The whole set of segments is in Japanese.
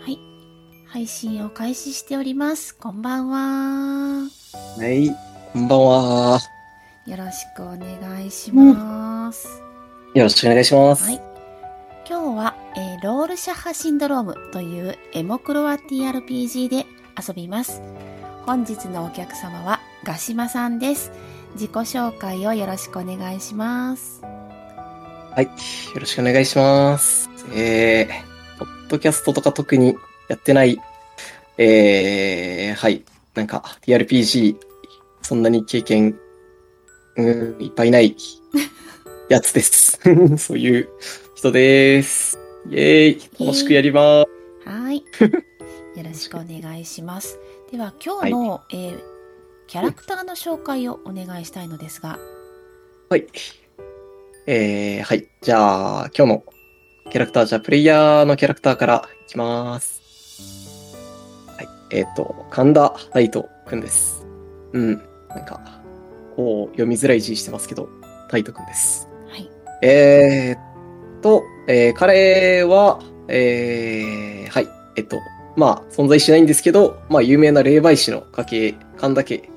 はい。配信を開始しております。こんばんは。はい、こんばんは。よろしくお願いします。よろしくお願いします。はい。今日は、えーロールシャッハシンドロームというエモクロア TRPG で遊びます。本日のお客様はガシマさんです。自己紹介をよろしくお願いします。はい、よろしくお願いします。えー、ドキャストとか特にやってない、えー、はい、なんか TRPG、そんなに経験、うーん、いっぱいないやつです。そういう人です。イェーイ楽しくやります。はい。よろしくお願いします。では今日の、えーキャラクターの紹介をお願いしたいのですが、はい。えー、はい。じゃあ、今日のキャラクター、じゃあ、プレイヤーのキャラクターからいきます。はい。えっ、と、神田大斗くんです。うん。なんか、こう、読みづらい字してますけど、大斗くんです。はい。えーっと、えー彼は、えー、はい。えっと、まあ、存在しないんですけど、まあ、有名な霊媒師の家系、神田家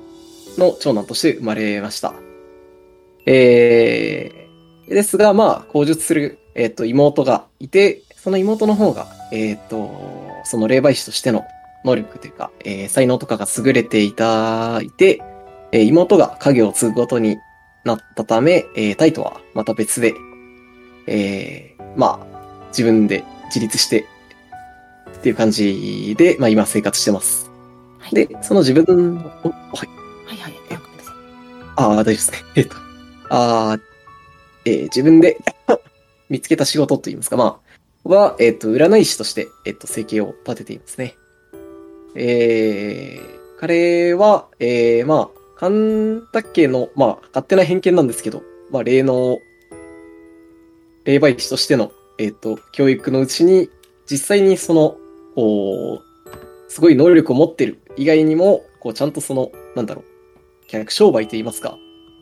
の長男として生まれました。えー、ですが、まあ、口述する、えっと、妹がいて、その妹の方が、えっと、その霊媒師としての能力というか、えー才能とかが優れていた、いて、えー妹が影を継ぐことになったため、えータイトはまた別で、えーまあ、自分で自立して、っていう感じで、まあ今生活してます。はい。で、その自分の、おはい、はいはい。あ。ああ、大丈夫ですね。えっと、あーえー自分で見つけた仕事といいますか、まあ、は、えっと、占い師として、えっと、生計を立てていますね。えー、彼は、えー、まあ、神田家の、まあ、勝手な偏見なんですけど、まあ、霊能、霊媒師としての、えっと、教育のうちに、実際にその、こう、すごい能力を持ってる以外にも、こう、ちゃんとその、なんだろう、客商売と言いますか、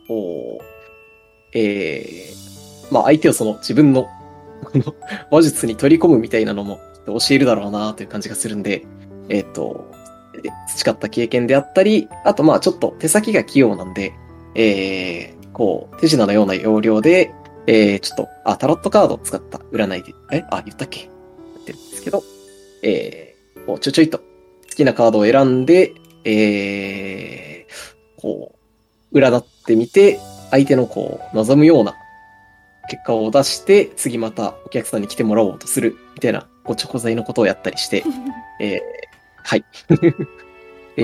こう、えー、まあ相手をその自分の この話術に取り込むみたいなのも教えるだろうなという感じがするんで、えっ、と、培った経験であったり、あとまあちょっと手先が器用なんで、えー、こう、手品のような要領で、えー、ちょっと、あ、タロットカードを使った占いで、え？あ、言ったっけ？言ってるんですけど、えー、こう、ちょちょいと好きなカードを選んで、えー、こう、占ってみて、相手のこう、望むような結果を出して、次またお客さんに来てもらおうとする、みたいな、こう、チョコ材のことをやったりして、えー、はい。え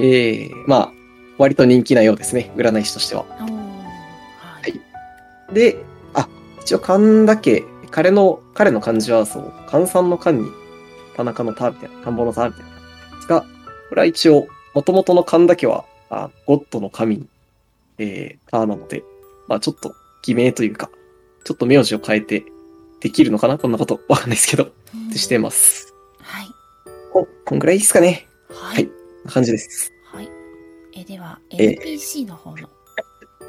ー、まあ、割と人気なようですね、占い師としては。はい。で、あ、一応神田家、彼の、彼の漢字はそう、関さんの漢に、田中の田みたいな、田んぼの田みたいな。ですが、これは一応、元々の神田家は、あゴッドの神、えー、田なので、まあちょっと偽名というか、ちょっと名字を変えてできるのかな？こんなことわかんないですけど、ってしてます。はい。こ、こんぐらいですかね。ははいい。こんな感じです。はい。えでは、え NPC の方の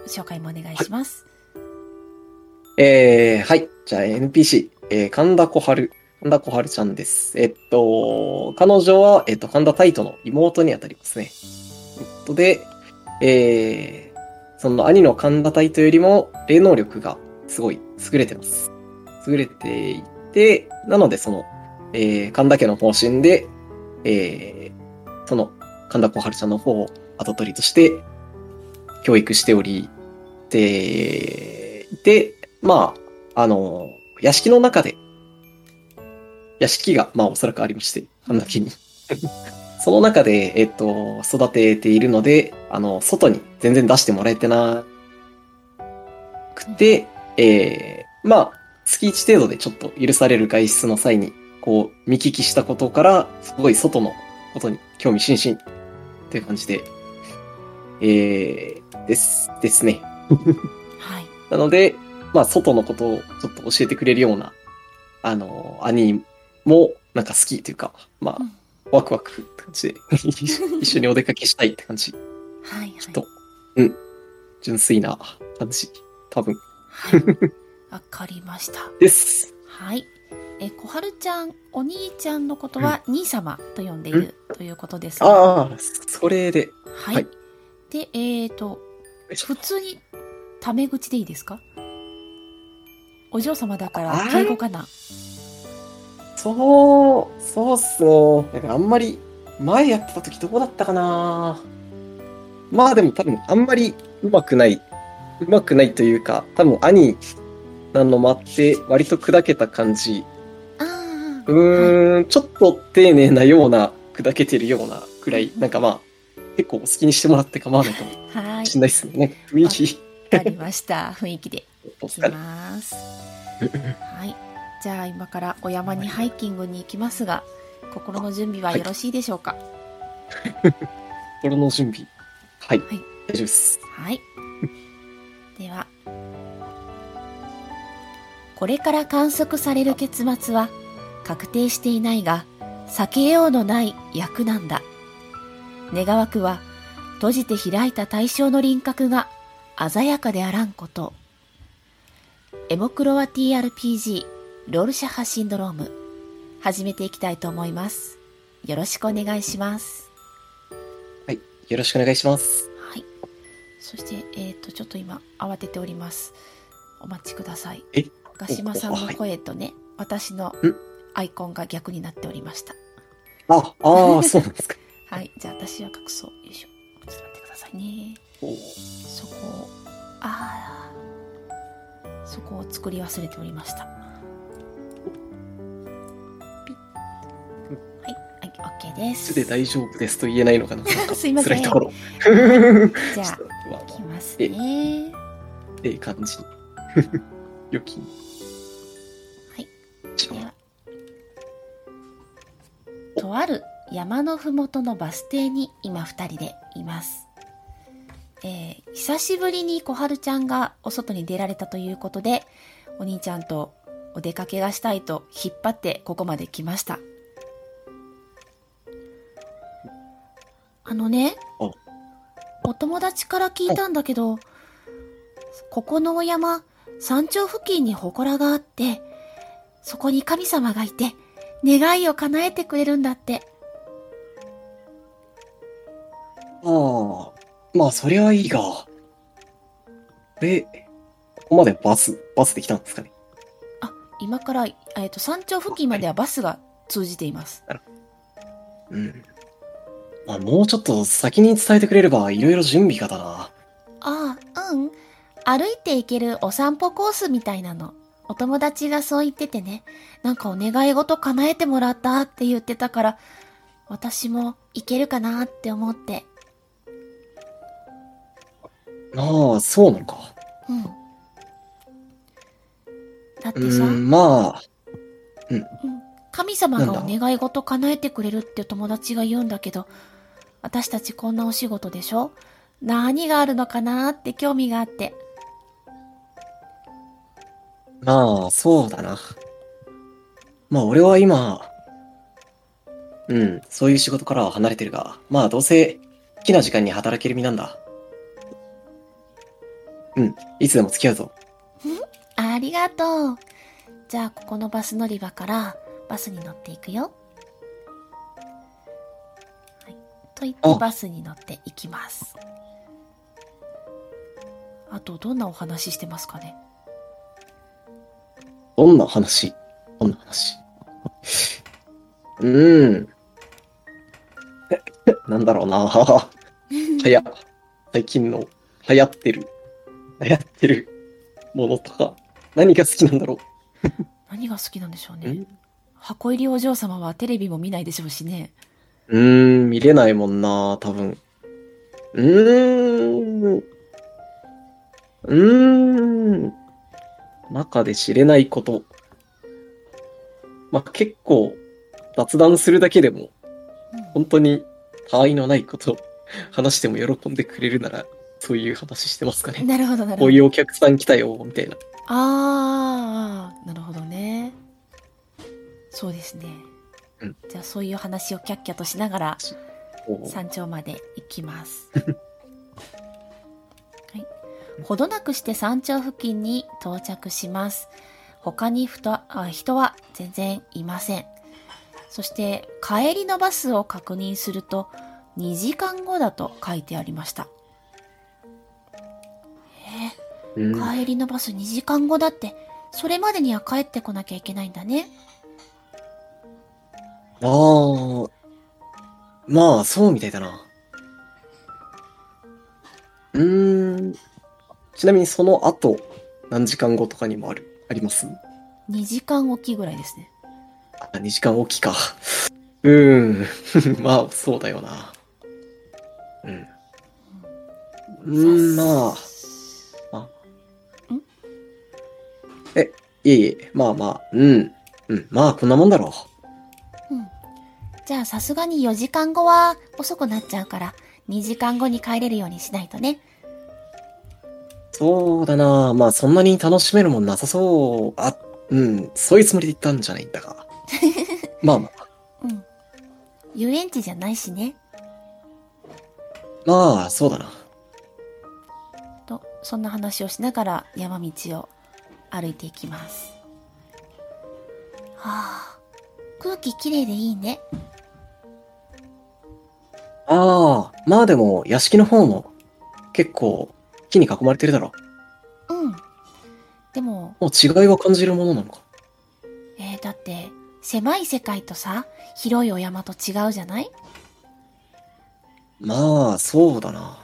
紹介もお願いします。えー、はい。じゃあ NPC、えー、神田小春。神田小春ちゃんです。えっと、彼女は、えっと、神田タイトの妹にあたりますね。えっと、で、えー、その兄の神田タイトよりも、霊能力がすごい優れてます。優れていて、なのでその、えー、神田家の方針で、えー、その、神田小春ちゃんの方を後取りとして、教育しており、ていて、まあ、あの、屋敷の中で、屋敷が、まあおそらくありまして、あんだけに。その中で、えっと、育てているので、あの、外に全然出してもらえてなくて、えー、まあ、月1程度でちょっと許される外出の際に、こう、見聞きしたことから、すごい外のことに興味津々っていう感じで、えー、です、ですね。はい。なので、まあ、外のことをちょっと教えてくれるような、あの、兄もなんか好きというか、まあうん、ワクワクって感じで、一緒にお出かけしたいって感じ。はい。きっと、うん、純粋な感じ。多分。はい。わかりました。です。はい。え、小春ちゃん、お兄ちゃんのことは兄様と呼んでいるということですが、ああ、それで。はい。はいで、えっ、と、普通にタメ口でいいですか？お嬢様だから敬語かな？そう、そうっすね。あんまり、前やってた時どうだったかなまあでも多分あんまり上手くない、上手くないというか、多分兄なのもあって、割と砕けた感じ。あうーん、ちょっと丁寧なような、砕けてるようなくらい、なんかまあ、結構お好きにしてもらって構わないかもあ、はい。しんないっすね。なんか雰囲気。わかりました。雰囲気でいきます。はい。じゃあ今からお山にハイキングに行きますが、心の準備はよろしいでしょうか？心の準備。はい。はい大丈夫です。はい。では、これから観測される結末は確定していないが、避けようのない役なんだ。願わくは、閉じて開いた対象の輪郭が鮮やかであらんこと。エモクロワ TRPG ロールシャッハシンドローム始めていきたいと思います。よろしくお願いします。はい。よろしくお願いします。はい。そして、えっ、と、ちょっと今、慌てております。お待ちください。え？ガシマさんの声とね、私のんアイコンが逆になっておりました。あ、ああ、そうなんですか。はい。じゃあ、私は隠そう。よいしょ。ちょっと待ってくださいね。おそこを、ああ、そこを作り忘れておりました。ピッはい。はい、OK です。で大丈夫ですと言えないのかな。すいません辛いところ。じゃあますね。ええ感じ。良きに。はい。ではとある山のふもとのバス停に今二人でいます。えー久しぶりに小春ちゃんがお外に出られたということで、お兄ちゃんとお出かけがしたいと引っ張ってここまで来ました。あのねあ、お友達から聞いたんだけど、ここのお山、山頂付近に祠があって、そこに神様がいて、願いを叶えてくれるんだって。ああ、まあ、そりゃいいが。で、ここまでバス、バスで来たんですかね？あ、今から、えっ、と、山頂付近まではバスが通じています。うん。まあ、もうちょっと先に伝えてくれれば、いろいろ準備がだな。ああ、うん。歩いて行けるお散歩コースみたいなの。お友達がそう言っててね。なんかお願い事叶えてもらったって言ってたから、私も行けるかなって思って。ああ、そうなのか。うん。だっうてさ、ん、まあ、うん神様がお願い事叶えてくれるって友達が言うんだけど、私たちこんなお仕事でしょ？何があるのかなって興味があって。まあ、そうだな。まあ、俺は今、うん、そういう仕事からは離れてるが、まあ、どうせ、好きな時間に働ける身なんだ。うん、いつでも付き合うぞ。ありがとう。じゃあ、ここのバス乗り場からバスに乗っていくよ。と言ってあバスに乗っていきます。あと、どんなお話してますかね？どんな話？どんな話？うーん。なんだろうな。はや、最近の流行ってる、流行ってるものとか、何が好きなんだろ何が好きなんでしょうう。ねん。箱入りお嬢様はテレビも見ないでしょうしね。うーん、見れないもんな、多分。うーん。うーん。中で知れないこと。まあ、結構、雑談するだけでも、うん本当に、他愛のないことを 話しても喜んでくれるなら、そういう話してますかね。なるほど、なるほど。こういうお客さん来たよ、みたいな。ああ、なるほどね。そうですね。うんじゃあそういう話をキャッキャとしながら山頂まで行きます。はい。ほどなくして山頂付近に到着します。他にふたあ人は全然いません。そして、帰りのバスを確認すると、2時間後だと書いてありました。えうん。ー、帰りのバス2時間後だって、それまでには帰ってこなきゃいけないんだね。ああ、まあ、そうみたいだな。うーん。ちなみにその後、何時間後とかにもある、あります？2時間おきぐらいですね。あ、2時間おきか。うーん。まあ、そうだよな。うん。うーん、まあ。あ。ん？え、いえいえ、まあまあ、うん。うん、まあ、こんなもんだろうん。じゃあさすがに4時間後は遅くなっちゃうから、2時間後に帰れるようにしないとね。う。そうだな。まあ、そんなに楽しめるもんなさそう。あ、うん、そういうつもりで言ったんじゃないんだが。まあまあ。うん。遊園地じゃないしね。まあ、そうだな。と、そんな話をしながら山道を歩いていきます。はあ、空気きれいでいいね。ああ、まあでも、屋敷の方も、結構、木に囲まれてるだろ。うん。でも、もう違いは感じるものなのか。えー、だって、狭い世界とさ、広いお山と違うじゃない？まあ、そうだな。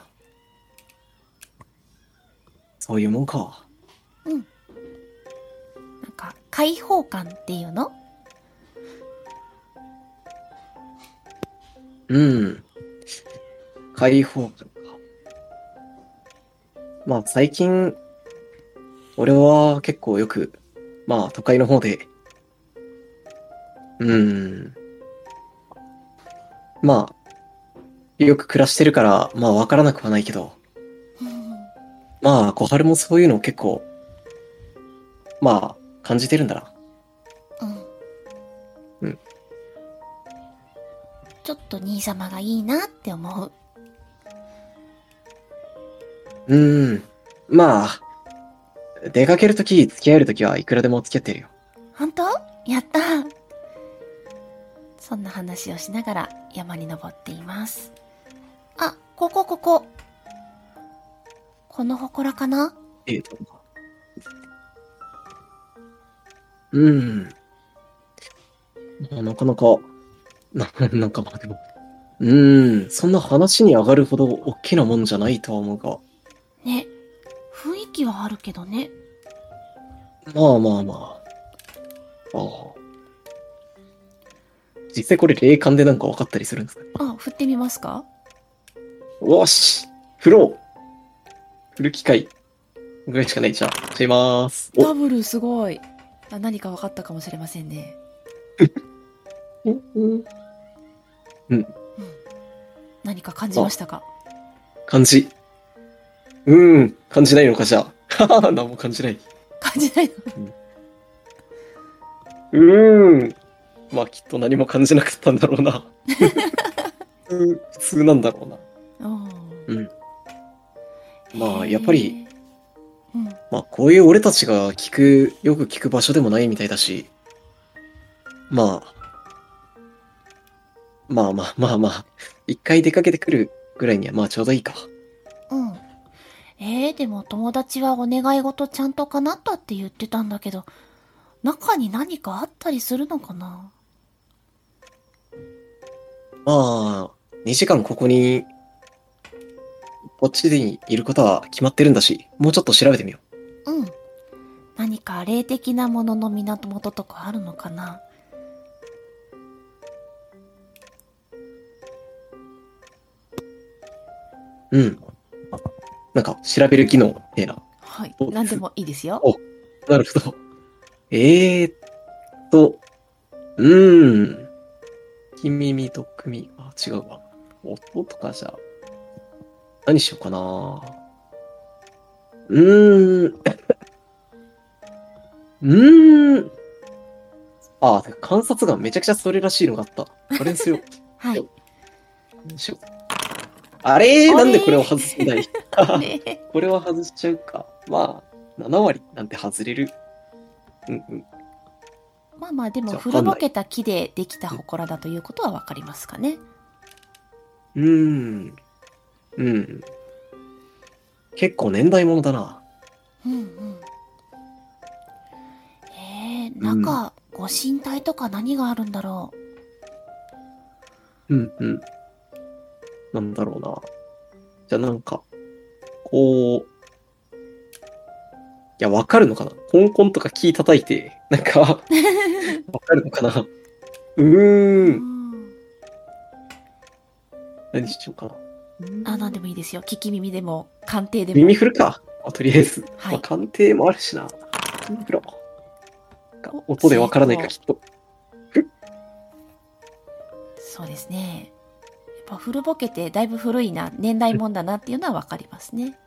そういうもんか。なんか、開放感っていうの？うん。開放感か。まあ、最近、俺は結構よく、まあ、都会の方で、うん。まあ、よく暮らしてるから、まあ、わからなくはないけど、う んまあ、小春もそういうの結構、まあ、感じてるんだな。ちょっと兄様がいいなって思う。うーん。まあ、出かけるとき、付き合えるときはいくらでも付き合ってるよ。本当？やったそんな話をしながら山に登っています。あ、ここここ。この祠かな？ええと。うーん。まあなかなか、な、なんかまあでも、うーん、そんな話に上がるほど大きなもんじゃないとは思うが、ね。雰囲気はあるけどね。まあまあまあ。ああ。実際これ霊感でなんか分かったりするんですか？あ、振ってみますか？よし振ろう振る機会ぐらいしかないじゃん。振りまーす。おダブルすごい。あ何か分かったかもしれませんね。う ん何か感じましたか？感じ。うーん、感じないのかじゃあ。何も感じない。感じないの？うーん。まあきっと何も感じなかったんだろうな。普 通普通なんだろうな。うん。まあやっぱり、うん。まあこういう俺たちが聞く、よく聞く場所でもないみたいだし、まあ、まあまあまあまあ、一回出かけてくるぐらいにはまあちょうどいいか。うん。えー、でも友達はお願い事ちゃんと叶ったって言ってたんだけど、中に何かあったりするのかな？まあ、2時間ここに、こっちにいることは決まってるんだし、もうちょっと調べてみようん。何か霊的なものの源とかあるのかな？う。うん。なんか、調べる機能みたいな。はいお。何でもいいですよ。おなるほど。えーっと、うーん。君耳と組、あ、違うわ。音とかじゃ、何しようかな。うーん。うーん。あ、観察眼めちゃくちゃそれらしいのがあった。これにすよう。はい。何しよう。あれ？ーなんでこれを外すんだい？ねこれは外しちゃうか。まあ、7割なんて外れる。うんうん。まあまあ、でも古ぼけた木でできた祠だということはわかりますかね。うーん。うん。結構年代物だな。うんうん。えー、中、ご神体とか何があるんだろうんうん。なんだろうな。じゃあなんか、こう、いや、わかるのかなコンコンとかキー叩いて、なんか、わかるのかなうう。ー。うんん。何しようかな。あ、なんでもいいですよ。聞き耳でも、鑑定でも。耳振るか。あとりあえず。はいまあ、鑑定もあるしな。耳振ろう。音でわからないか、きっと。そうですね。ぱ古ぼけてだいぶ古いな、年代もんだなっていうのはわかりますね。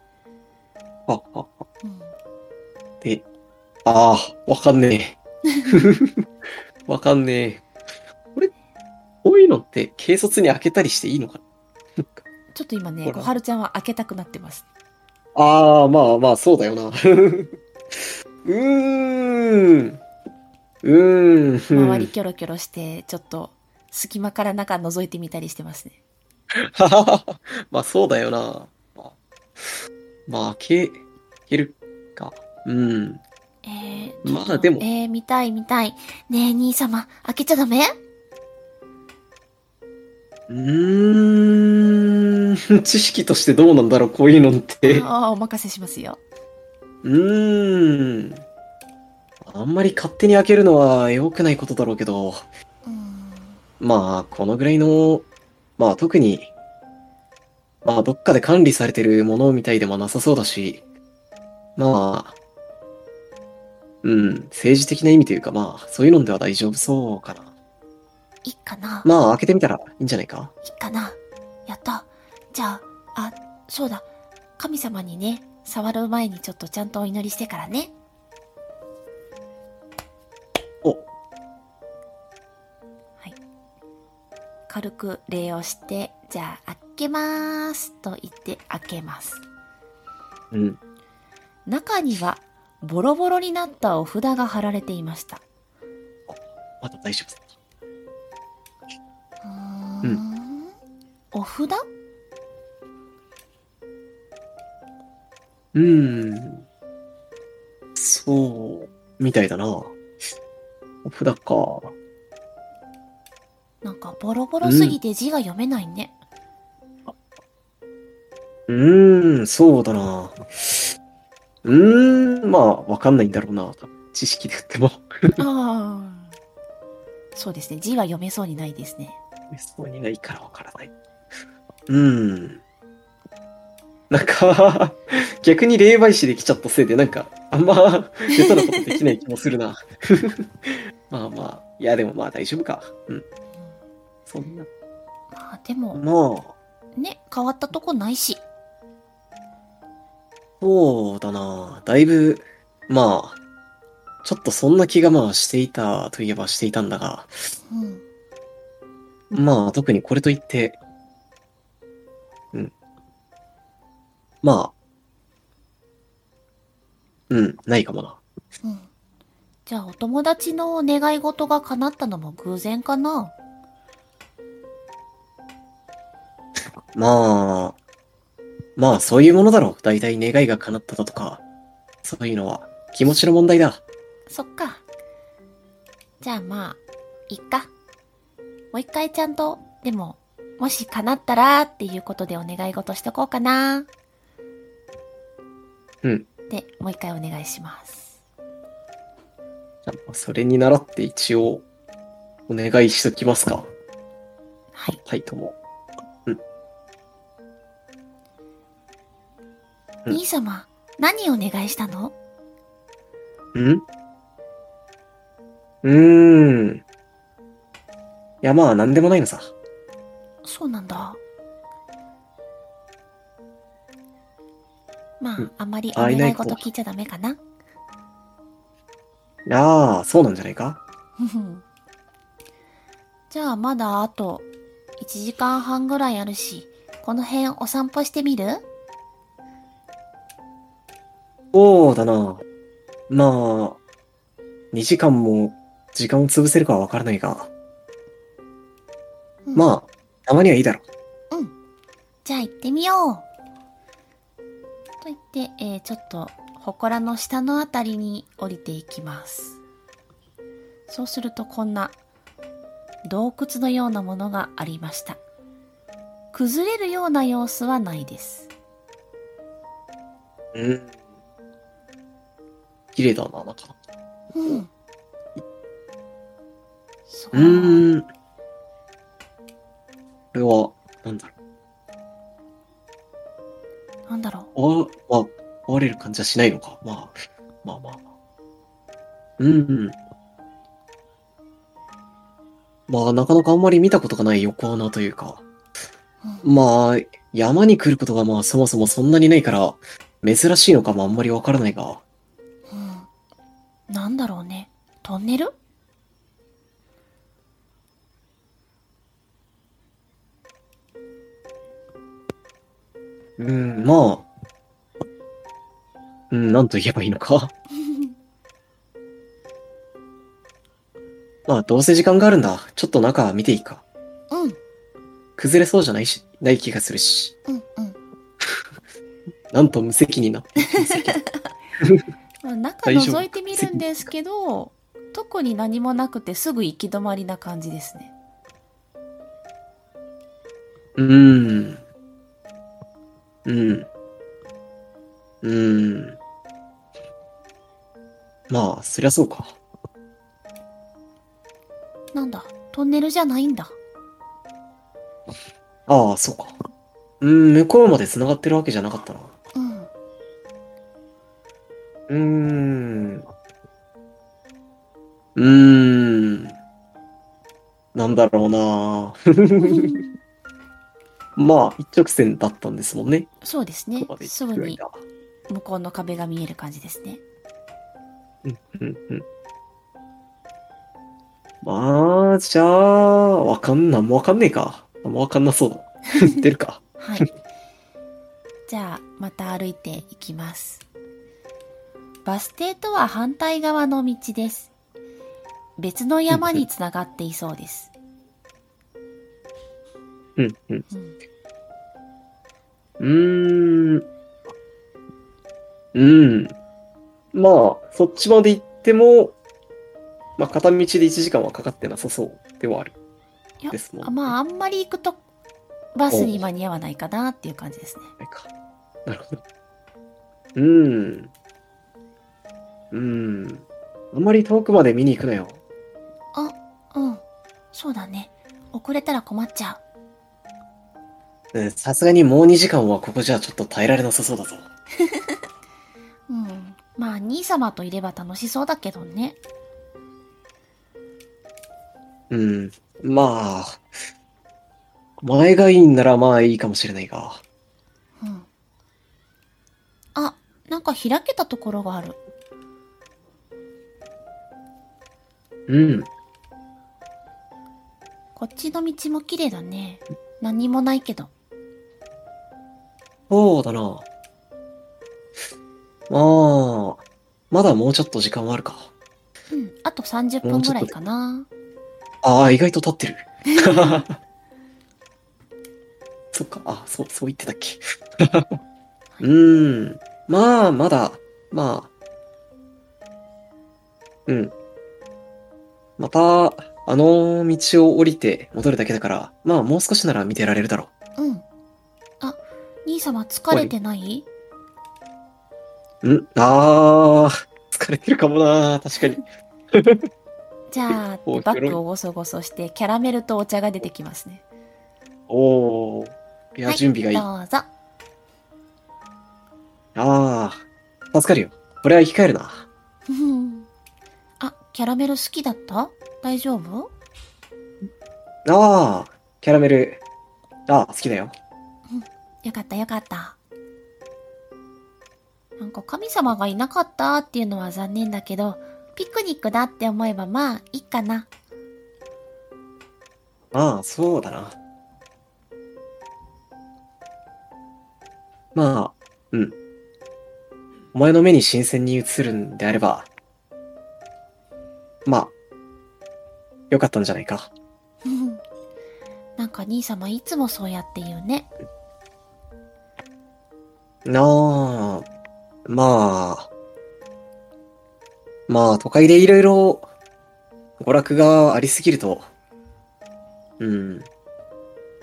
あ、あ、あ。うん。で、ああ、わかんねえ。わかんねえ。これ、こういうのって軽率に開けたりしていいのかな？ちょっと今ね、小春ちゃんは開けたくなってます。ああ、まあまあ、そうだよな。うーん。うーん。周りキョロキョロして、ちょっと隙間から中覗いてみたりしてますね。まあ、そうだよな。まあ、まあ、開け、開けるか。うん。えー、まあでもえー、見たい見たい。ねえ、兄様、開けちゃダメ？うーん。知識としてどうなんだろう、こういうのって。ああ、お任せしますよ。うーん。あんまり勝手に開けるのは良くないことだろうけど、うん。まあ、このぐらいの、まあ特に、まあどっかで管理されてるものみたいでもなさそうだし、まあ、うん、政治的な意味というかまあ、そういうのでは大丈夫そうかな。いいかな、まあ開けてみたらいいんじゃないか？いいかなやった。じゃあ、あ、そうだ。神様にね、触る前にちょっとちゃんとお祈りしてからね。軽く礼をして、じゃあ、開けまーすと言って開けます。うん。中には、ボロボロになったお札が貼られていました。まだ大丈夫だ。うーん。お札？うーん。そう、みたいだな。お札か。なんかボロボロすぎて字が読めないね。うーん、そうだな。うーん、まあ、わかんないんだろうな。知識で言っても。ああ。そうですね。字は読めそうにないですね。そうにないからわからない。うーん。なんか、逆に霊媒師できちゃったせいで、なんか、あんま、下手なことできない気もするな。まあまあ、いやでもまあ大丈夫か。うん。うんそんな。まあでも、まあ、ね、変わったとこないし。そうだな。だいぶ、まあ、ちょっとそんな気がまあしていたといえばしていたんだが、うん。まあ特にこれといって、うん。まあ、うん、ないかもな。うん。じゃあお友達の願い事が叶ったのも偶然かな？まあ、まあそういうものだろう。大体願いが叶っただとか、そういうのは気持ちの問題だ。そっか。じゃあまあ、いっか。もう一回ちゃんと、でも、もし叶ったらっていうことでお願い事しとこうかな。うん。で、もう一回お願いします。じゃあそれに倣って一応、お願いしときますか。はい。はい、とも。兄様、何をお願いしたの？ん？うーん。いや、まあ、なんでもないのさ。そうなんだ。まあ、うんあまりお願い事聞いちゃダメかな？ああ、そうなんじゃないか？じゃあまだあと1時間半ぐらいあるし、この辺お散歩してみる？そうだな。まあ、2時間も時間を潰せるかはわからないが、うんまあ、たまにはいいだろじゃあ行ってみよう。と言って、えーちょっと、祠の下のあたりに降りていきます。そうするとこんな洞窟のようなものがありました。崩れるような様子はないです。う。うん。綺麗だな、なんか。うん。そううーん。これは、なんだろなんだろう。あ、まあ、追われる感じはしないのか。まあ、まあまあまあ。うん。まあ、なかなかあんまり見たことがない横穴というか。う。うんまあ、山に来ることがまあそもそもそんなにないから、珍しいのかもあんまりわからないが。うん。なんだろうね。トンネル？うん、まあ。うん、なんと言えばいいのか？まあ、どうせ時間があるんだ。ちょっと中見ていいか？うん。崩れそうじゃないし、ない気がするし。うん。うん。なんと無責任な。無責任まあ 中覗いてみるんですけど、特に何もなくてすぐ行き止まりな感じですね。うーん。うん。うーん。まあ、そりゃそうか。なんだ、トンネルじゃないんだ。ああ、そうか。うん、向こうまで繋がってるわけじゃなかったな。うん。うーん。うーん。なんだろうな まあ、一直線だったんですもんね。そうですねすぐに間向こうの壁が見える感じですね。うん、うん、うん。まあ、じゃあ、わかんなんもわかんねえか。あんまわかんなそうだ。出るか。はい。じゃあ、また歩いていきます。バス停とは反対側の道です。別の山につながっていそうです。うん、うん。うん。うーん。うん。まあ、そっちまで行っても、まあ、片道で1時間はかかってなさそうではある。ですもんねあまあ、あんまり行くと、バスに間に合わないかなっていう感じですね。なるほど。うーん。うーん。あんまり遠くまで見に行くなよ。あ、うん。そうだね。遅れたら困っちゃう。うんさすがにもう2時間はここじゃちょっと耐えられなさそうだぞ。うん。まあ、兄様といれば楽しそうだけどね。うん。まあ、前がいいんならまあいいかもしれないが。うん。あ、なんか開けたところがある。うん。こっちの道も綺麗だね。何もないけど。そうだな。まあ、まだもうちょっと時間はあるか。うん。あと30分ぐらいかな。ああ、意外と経ってる。そっか、あ、そう、そう言ってたっけ。うーん。まあ、まだ、まあ。うん。また、あの道を降りて戻るだけだから、まあ、もう少しなら見てられるだろうん。あ、兄様疲れてない？う。ん？あー、疲れてるかもな、確かに。じゃあ、おバッグをゴソゴソして、キャラメルとお茶が出てきますね。おー。いや、準備がいい。どうぞ。ああ、助かるよ。これは生き返るな。キャラメル好きだった？大丈夫？ああ、キャラメル。ああ、好きだよ。よかったよかった。なんか神様がいなかったっていうのは残念だけど、ピクニックだって思えばまあいいかな。ああ、そうだな。まあ、うん。お前の目に新鮮に映るんであれば、まあ、よかったんじゃないか。うんなんか兄様いつもそうやって言うね。なあ、まあ、まあ、都会でいろいろ娯楽がありすぎると、うん、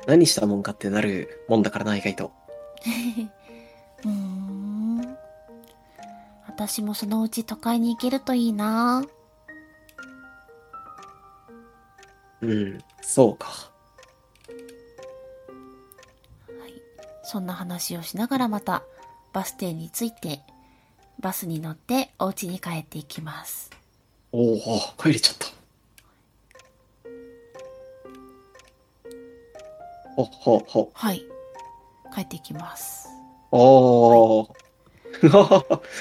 何したもんかってなるもんだからな、意外と。うーん。私もそのうち都会に行けるといいな。うん、そうか。はい。そんな話をしながらまたバス停に着いて、バスに乗ってお家に帰っていきます。おお、帰れちゃった。ほほほ。はい。帰っていきます。おー。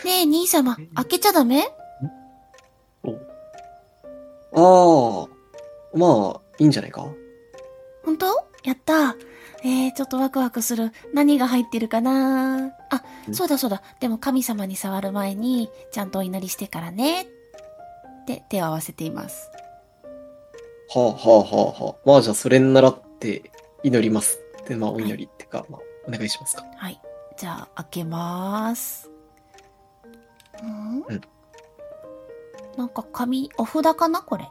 ねえ、兄様、開けちゃダメ？ああ、まあ、いいんじゃないか？本当？やったえー、ちょっとワクワクする。何が入ってるかな？あ、んそうだそうだ。でも神様に触る前に、ちゃんとお祈りしてからね。って手を合わせています。はあはあはあはあ。まあじゃあそれに習って祈ります。で、まあお祈りってか、まあお願いしますか。はい。じゃあ、開けます。うん？うんなんか紙、お札かな？これ。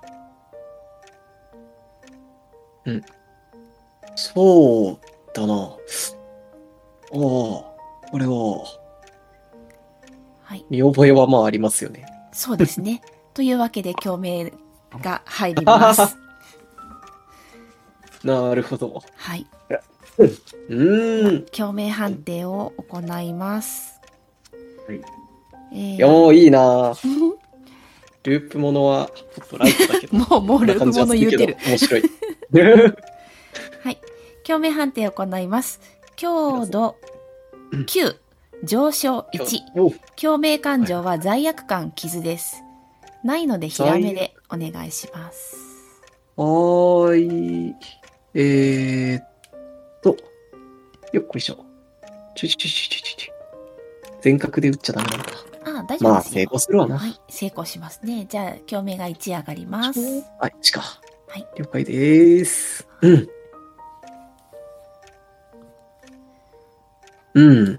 そうだな。ああ、これは、はい。見覚えはまあありますよね。そうですね。というわけで、共鳴が入ります。なるほど。はい。うーん。共鳴判定を行います。はいえーいや、もういいな ループものは、ちょっとライトだけど。もう、もうループもの言うてる。面白い。はい。共鳴判定を行います。強度9、上昇1。お共鳴感情は罪悪感、傷です。ないので、ひらめでお願いします。はーい。えーっと。よっこいしょ。ちょちょちょちょちょ。全角で打っちゃダメなんだ。あ大丈まあ、夫ですよ。成功するわな。はい、成功しますね。じゃあ、共鳴が1上がります。あ、1か。はい。了解でーす。うん。うん。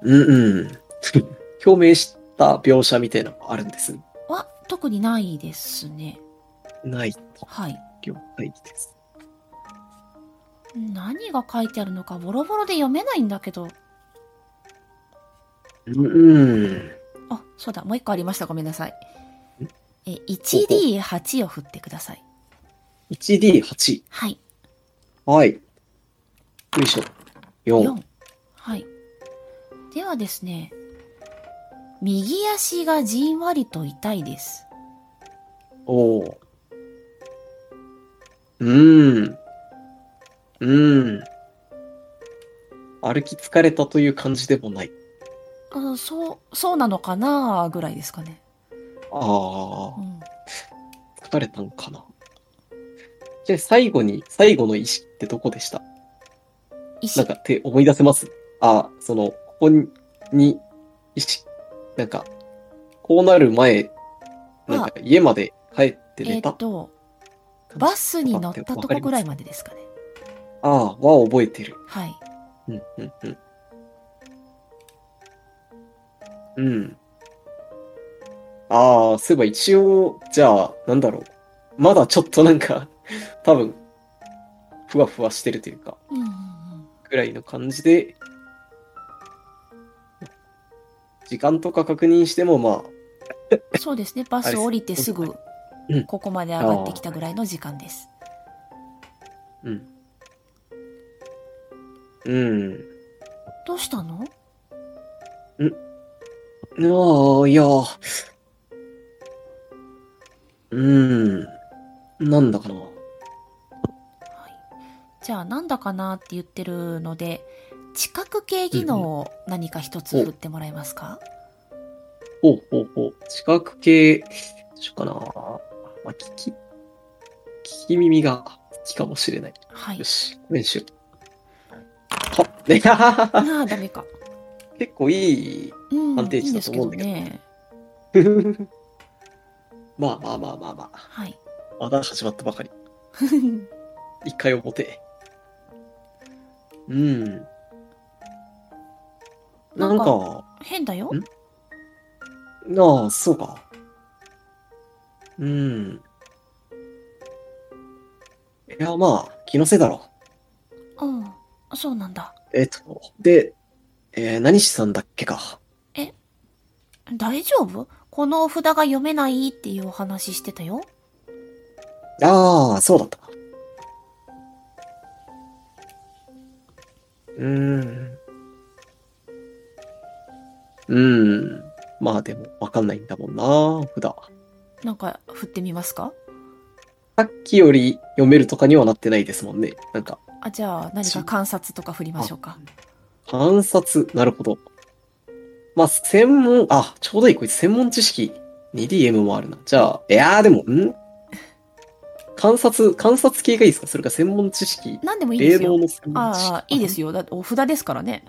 うんうん。表明した描写みたいなのもあるんです。は、特にないですね。ない。はい。了解です。何が書いてあるのかボロボロで読めないんだけど。うんうん。あ、そうだ、もう一個ありました。ごめんなさいん？え、1D8 を振ってください。1D8。はい。はい。よいしょ。4。4。はい。ではですね、右足がじんわりと痛いです。おー。うーん。うーん。歩き疲れたという感じでもない。あそう、そうなのかなぐらいですかね。あうあ、ん。疲れたのかな。じゃあ最後に、最後の石ってどこでした？石？なんか手思い出せます？あ、その、ここに、に石、なんか、こうなる前、なんか家まで帰ってえ寝ったと、バスに乗ったとこぐらいままでですかね。ああ、は覚えてる。はい。うん、うん、うん。うん。ああ、そういえば一応、じゃあ、なんだろう。まだちょっとなんか、多分、ふわふわしてるというか。ぐらいの感じで、時間とか確認しても、まあ、そうですね。バス降りてすぐうん、ここまで上がってきたぐらいの時間です。うん。うん。どうしたの？ああ、いや。うん。なんだかな。はい。じゃあ、なんだかなって言ってるので、知覚系技能を何か一つ振ってもらえますか、ほうほうほう。視覚系、どうしようかな。まあ、聞き、聞き耳が好きかもしれない。はいよ。し、これにしよう。はっ、ね、ああ、ダメか。結構いい。定値だと思うんだけどどね。まあまあまあまあまあ。はい。まだ始まったばかり。一回表。うん。ななんんかか、変だよん？ああ、そうか。うん。いや、まあ、気のせいだろうん。そうなんだ。う。えっと、で、えー何してたんだっけか。大丈夫？このお札が読めないっていうお話してたよ。ああ、そうだったうーん。うーん。まあでも、わかんないんだもんな、札。なんか振ってみますか？さっきより読めるとかにはなってないですもんね。なんか、あ、じゃあ何か観察とか振りましょうか。観察、なるほど。まあ、専門、あ、ちょうどいい、こいつ専門知識 2DM もあるな。じゃあ、いやーでも、ん？観察、観察系がいいですか？それか専門知識？何でもいいですよ霊能。の専門知識？ああ、いいですよ。だってお札ですからね。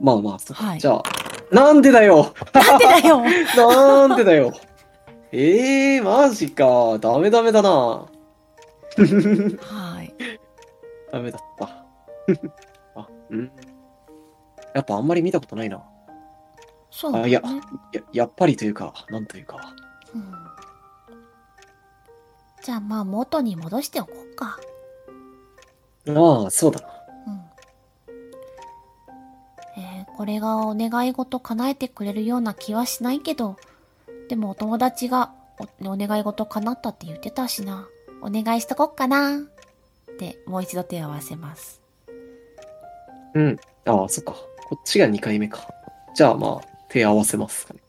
まあまあ、そうか。はいじゃあ、なんでだよ？なんでだよ？なんでだよ？ええー、マジか。ダメダメだな。はい。ダメだった。あ、うん。やっぱあんまり見たことないな。そうだね。あいやや、やっぱりというか、なんというか。うんじゃあまあ元に戻しておこうか。ああ、そうだな。うん。えーこれがお願い事叶えてくれるような気はしないけど、でもお友達がおお願い事叶ったって言ってたしな。お願いしとこっかな。ってもう一度手を合わせます。うん。ああ、そっか。こっちが2回目か。じゃあまあ、手合わせますかね。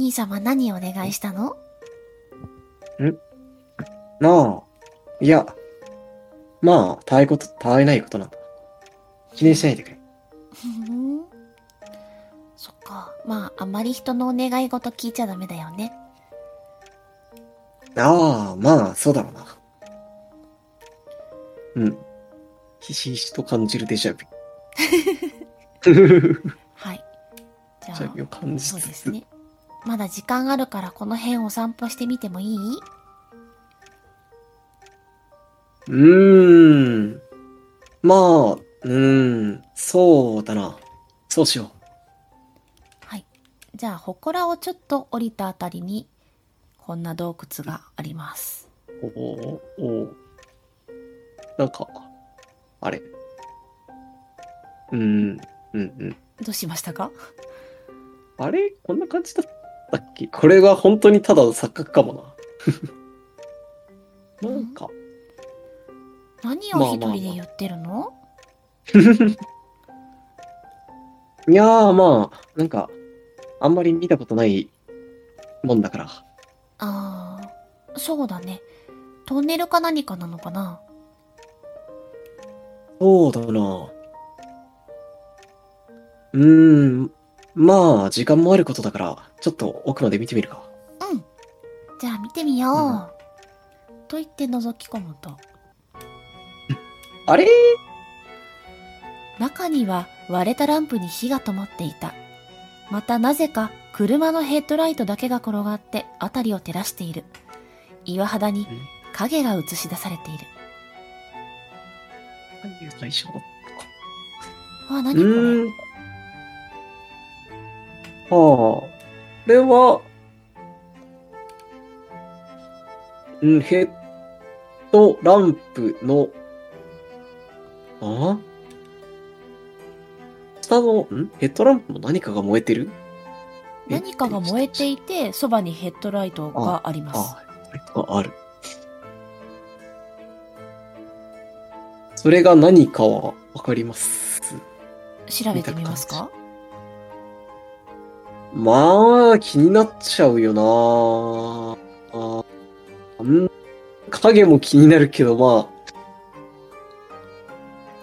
兄様何お願いしたの？なあ。いや、まあ、たわいこと、たわいないことなんだ。記念しないでくれ。ふーん。そっか。まあ、あまり人のお願い事聞いちゃダメだよね。ああ、まあ、そうだろうな。うん。ひしひしと感じるデジャビュ。はい。じゃあ。そうですね。まだ時間あるからこの辺お散歩してみてもいい？うーん。まあ、うーん。そうだな。そうしよはい。じゃあ、祠をちょっと降りたあたりに、こんな洞窟があります。う。おおおおなんか、あれ。うーん。うんうん。どうしましたか？あれ？こんな感じだった？っけ？これが本当にただの錯覚かもな。なんか、何を一人で言ってるの、いやーまあ、なんか、あんまり見たことないもんだから。ああ、そうだね。トンネルか何かなのかな？そうだな。うーん、まあ、時間もあることだから、ちょっと奥まで見てみるか。うん。じゃあ見てみよう。うんと言って覗き込むと、あれ？中には割れたランプに火が灯っていた。またなぜか車のヘッドライトだけが転がって辺りを照らしている。岩肌に影が映し出されている。何いう対象だっわあ、た何これ？あ、これは、うん、ヘッドランプの、あ？下の、ん？ヘッドランプの何かが燃えてる？何かが燃えていて、そばにヘッドライトがあります。あ、あある。それが何かはわかります。調べてみますか？まあ、気になっちゃうよなああん影も気になるけど、まあ、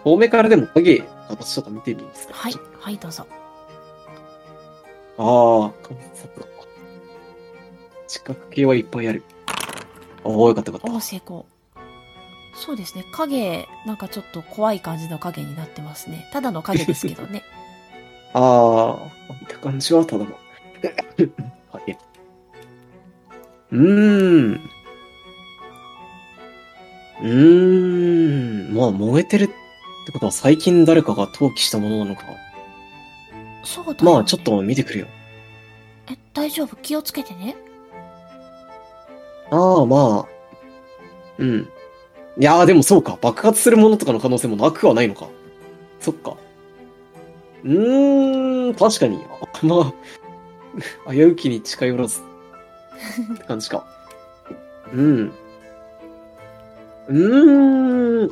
遠目からでも影、形とか見てみますか。はい、はい、どうぞ。ああ、観察だ。近く系はいっぱいある。ああ、よかったよかおお、った。成功。そうですね。影、なんかちょっと怖い感じの影になってますね。ただの影ですけどね。ああ、見た感じはただの。はい。うーん。うーん。まあ、燃えてるってことは最近誰かが投棄したものなのか。そうだよ、ね。まあ、ちょっと見てくるよ。え、大丈夫？気をつけてね。ああ、まあ。うん。いやー、でもそうか。爆発するものとかの可能性もなくはないのか。そっか。うーん、確かに。あまあ、危うきに近寄らず。って感じか。うん。うーん。う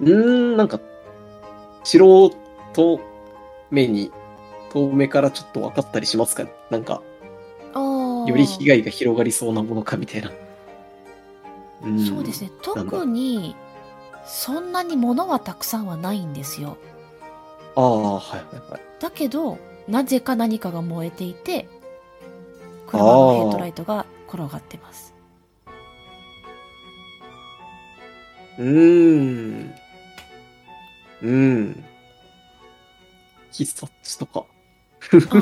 ーん、なんか、素人目に、遠目からちょっと分かったりしますか？なんか。より被害が広がりそうなものかみたいな。うんそうですね。特に、そんなに物はたくさんはないんですよ。ああ、はいはいはい。だけど、なぜか何かが燃えていて、車のヘッドライトが転がってます。うーん。うーん。必殺とか。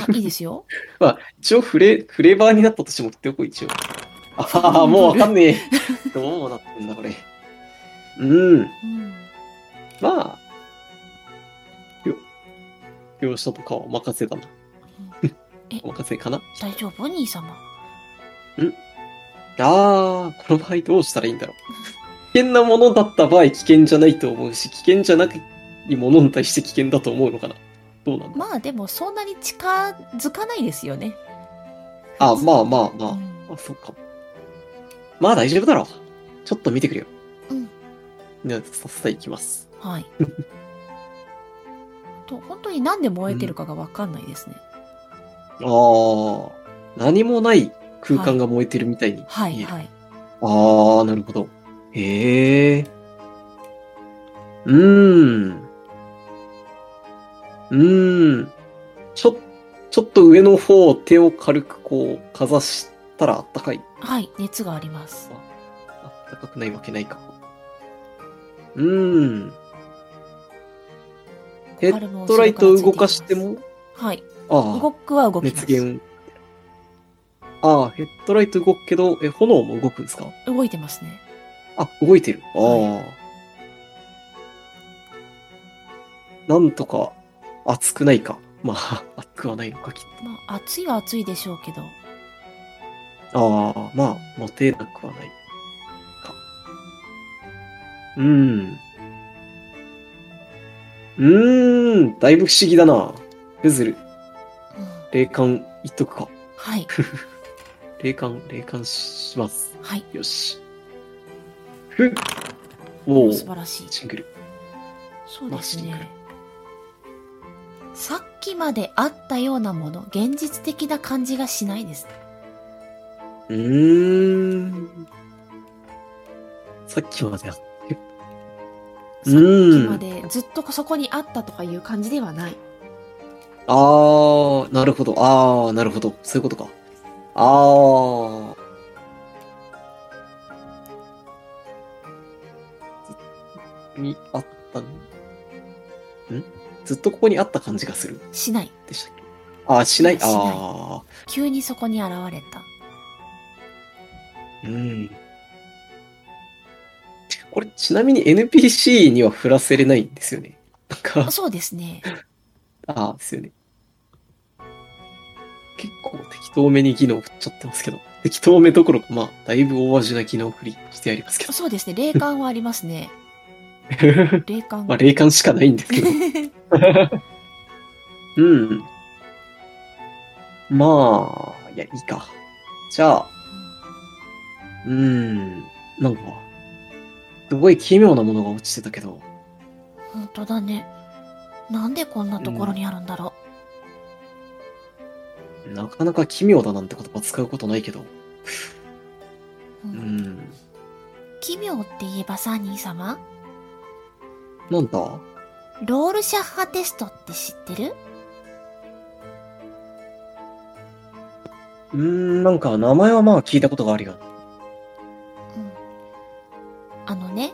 あ、いいですよ。まあ、一応フレ、フレーバーになったとしても言っておこう、一応。ああ、もうわかんねえ。どうなってんだ、これ。うん。うん。まあ、よ、描写とかはお任せだな。え？お任せかな？大丈夫？兄様。ああ、この場合どうしたらいいんだろう。危険なものだった場合危険じゃないと思うし、危険じゃないものに対して危険だと思うのかな。どうなんだまあでもそんなに近づかないですよね。あ、まあまあまあ。うんあ、そっか。まあ大丈夫だろう。ちょっと見てくれよ。うん。では、さっさと行きます。はい。と本当になんで燃えてるかがわかんないですね。ああ、何もない空間が燃えてるみたいに見える。はいはい。ああ、なるほど。へえ。うーん。うーん。ちょ、ちょっと上の方、手を軽くこう、かざしたらあったかい。はい、熱があります。あったかくないわけないか。うーん。ヘッドライト動かしても、はい。ああ、動くは動きます。熱源。ああ、ヘッドライト動くけど、え、炎も動くんですか？動いてますね。あ、動いてる。ああ。はなんとか、熱くないか。まあ、熱くはないのか、きっまあ、暑いは暑いでしょうけど。と。ああ、まあ、持てなくはない。か。うーん。うーん、だいぶ不思議だな。フズル、うん、霊感言っとくか。はい。霊感、霊感します。はい。よし。ふっ。おお、素晴らしい。シングル。そうですね。さっきまであったようなもの、現実的な感じがしないですね。うーん。さっきまであって。さっきうんまでずっとそこにあったとかいう感じではない。あー、なるほど。あー、なるほど。そういうことか。あー。ずにあったん？ん？ずっとここにあった感じがする？しない。でしたっけ？あー、しないしないあ急にそこに現れた。ー。うん。これ、ちなみに NPC には振らせれないんですよね。なんか、そうですね。ああ、ですよね。結構適当めに技能振っちゃってますけど、適当めどころか、まあ、だいぶ大味な技能振りしてありますけど。そうですね。霊感はありますね。霊感。まあ、霊感しかないんですけど。うん。まあ、いや、いいか。じゃあ、うーん、なんか、すごい奇妙なものが落ちてたけど、本当だね。なんでこんなところにあるんだろなかなか奇妙だなんて言葉使うことないけど、う。ううん。ん、奇妙って言えばさ、兄様？なんだ？ロールシャッハテストって知ってる？うーん、なんか名前はまあ聞いたことがあるよ。うん。あのね、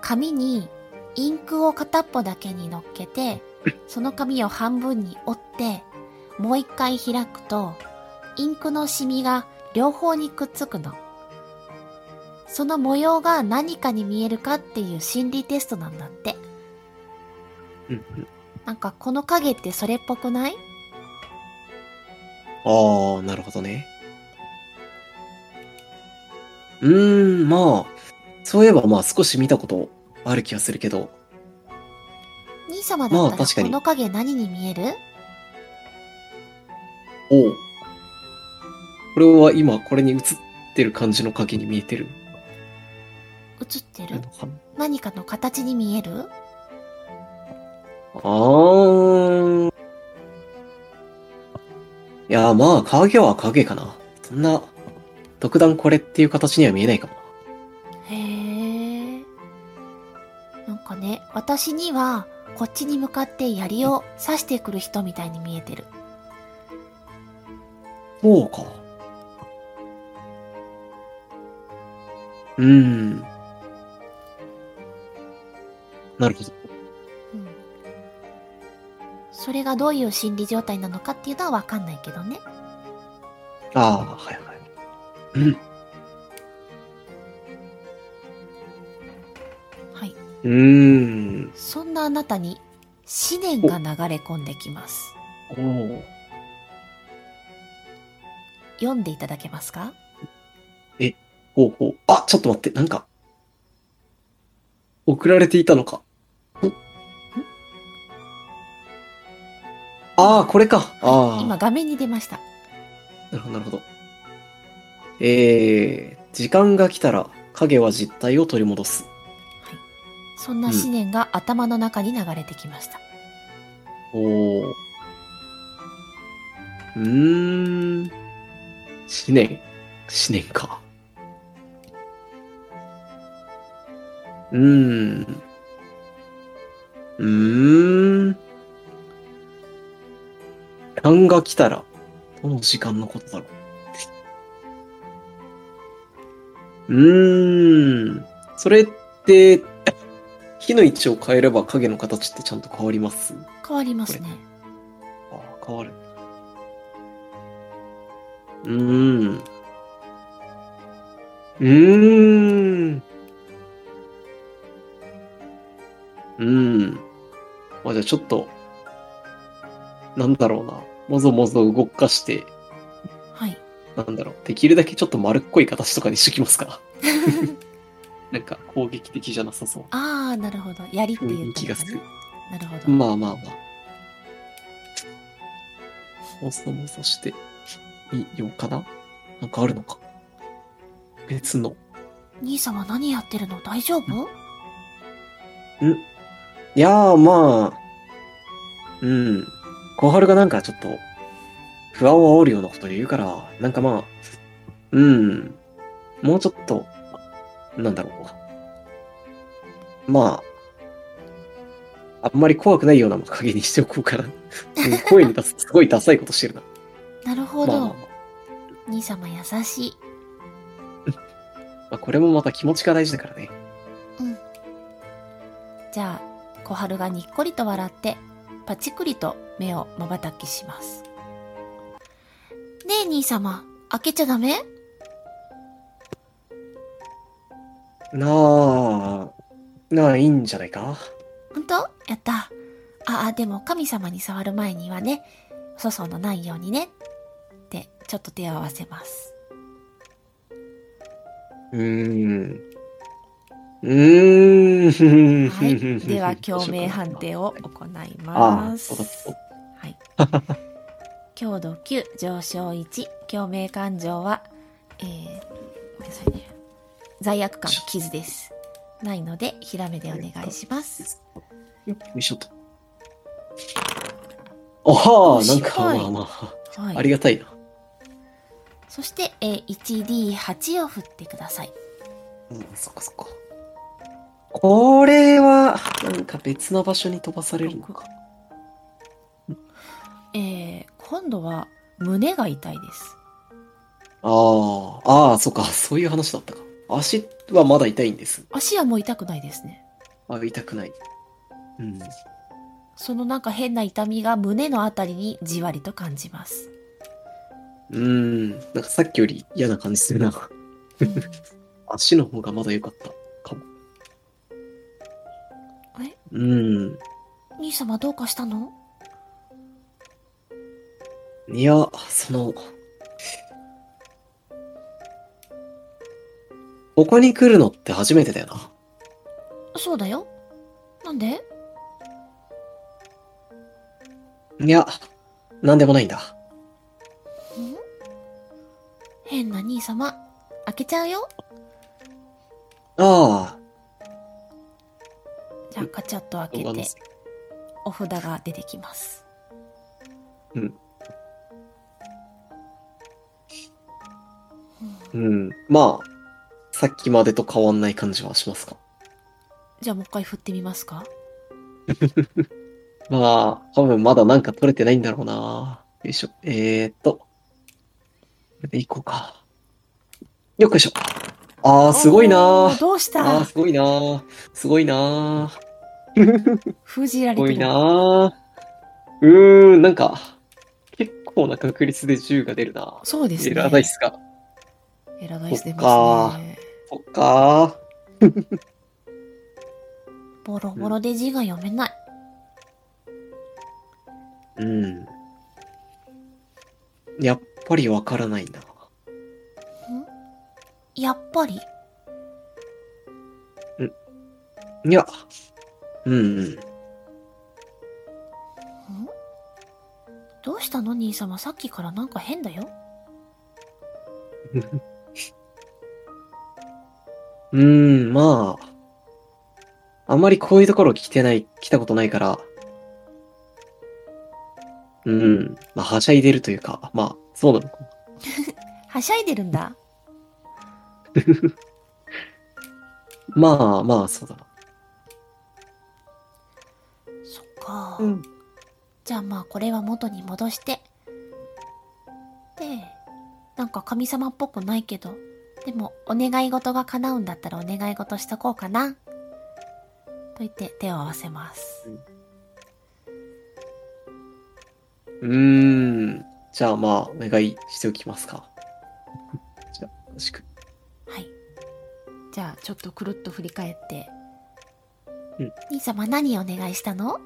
紙にインクを片っぽだけに乗っけて、その紙を半分に折って、もう一回開くと、インクのシミが両方にくっつくの。その模様が何かに見えるかっていう心理テストなんだって。なんかこの影ってそれっぽくない？ああ、なるほどね。うーん、まあ、そういえばまあ少し見たことある気がするけど、兄様だったらまあ確かに。この影何に見える？おう。これは今これに映ってる感じの影に見えてる。映ってる？何かの形に見える？あー。いや、まあ、影は影かな。そんな、特段これっていう形には見えないかも私にはこっちに向かって槍を刺してくる人みたいに見えてる。な。そうか。うーん。なるほど。うん。それがどういう心理状態なのかっていうのはわかんないけどね。ああ、はいはい。うん。うーん。そんなあなたに思念が流れ込んできます。読んでいただけますか？ほうほう。あ、ちょっと待って、なんか。送られていたのか。ん？ああ、これか。今画面に出ました。なるほど、なるほど。えー、時間が来たら影は実体を取り戻す。そんな思念が頭の中に流れてきました。おー。うーん。思念。思念か。うーん。うーん。時間が来たら、どの時間のことだろう。うーん。それって、火の位置を変えれば影の形ってちゃんと変わります？変わりますね。ああ、変わる。うーん。うーん。うーん。まあ、じゃあちょっと、なんだろうな。もぞもぞ動かして、はい。なんだろう。できるだけちょっと丸っこい形とかにしときますか？なんか攻撃的じゃなさそう。ああ、なるほど。槍っていう気がする。なるほど。まあまあまあ。もそもそしてみようかななんかあるのか別の。兄様何やってるの？大丈夫？いやーまあ、うん。小春がなんかちょっと不安を煽るようなこと言うから、なんかまあ、うん。もうちょっと、なんだろう。まあ、あんまり怖くないような影にしておこうかな。う ん声に出す、すごいダサいことしてるな。なるほど。まあまあまあ兄様優しい。まあ、これもまた気持ちが大事だからね。うん。じゃあ、小春がにっこりと笑って、パチクリと目を瞬きします。ねえ兄様、開けちゃダメ？なあ、なあ、いいんじゃないか？ほんと？やった。ああ、でも神様に触る前にはね、粗相のないようにね。って、ちょっと手を合わせます。うーん。うーん。はい。では、共鳴判定を行います。はい。強度9、上昇1、共鳴感情は、えー、ごめんなさいね。罪悪感、傷です。ないので、ひらめでお願いします。よいしょと。あはあ、なんかまあまあ、はい。ありがたいな。そして、えー 1D8 を振ってください。うん、そっかそっか。これは、なんか別の場所に飛ばされるのか。えー、今度は、胸が痛いです。ああ、ああ、そっか、そういう話だったか。足はまだ痛いんです。足はもう痛くないですね。あ痛くない。うん。そのなんか変な痛みが胸のあたりにじわりと感じます。うん。なんかさっきより嫌な感じするな。うん 足の方がまだ良かったかも。え？うーん。兄様どうかしたの？いや、その、ここに来るのって初めてだよな。そうだよ。なんで？いや、なんでもないんだ。ん？変な兄様。開けちゃうよ。あじゃあ、カチャッとあ、開けて、お札が出てきます。うん。うんうん。まあ、さっきまでと変わんない感じはしますか？じゃあ、もう一回振ってみますか？まあ、多分まだなんか取れてないんだろうな。よいしょ。えーっと。これでいこうか。よっしょ。あー、すごいなどうしあー、たすごいなー。すごいなー。封じられてる。すごいなー。うーん、なんか、結構な確率で10が出るな。そうですね。エラーダイスが。エラーダイス出ますね。そっか ボロボロで字が読めない。ー。うん。やっぱりわからないな。やっぱり？いや、うんうん。ん？どうしたの？兄様さっきからなんか変だよ。うーん、まあ。あんまりこういうところ来てない、来たことないから。うん。まあ、はしゃいでるというか、まあ、そうなのかな。はしゃいでるんだ。まあまあ、そうだな。そっか。うんじゃあまあこれは元に戻して。で、なんか神様っぽくないけど、でもお願い事が叶うんだったらお願い事しとこうかな。と言って手を合わせます。うーん。じゃあまあ、お願いしておきますか。じゃあ、よろしく。はい。じゃあちょっとくるっと振り返って。うん兄様何お願いしたの？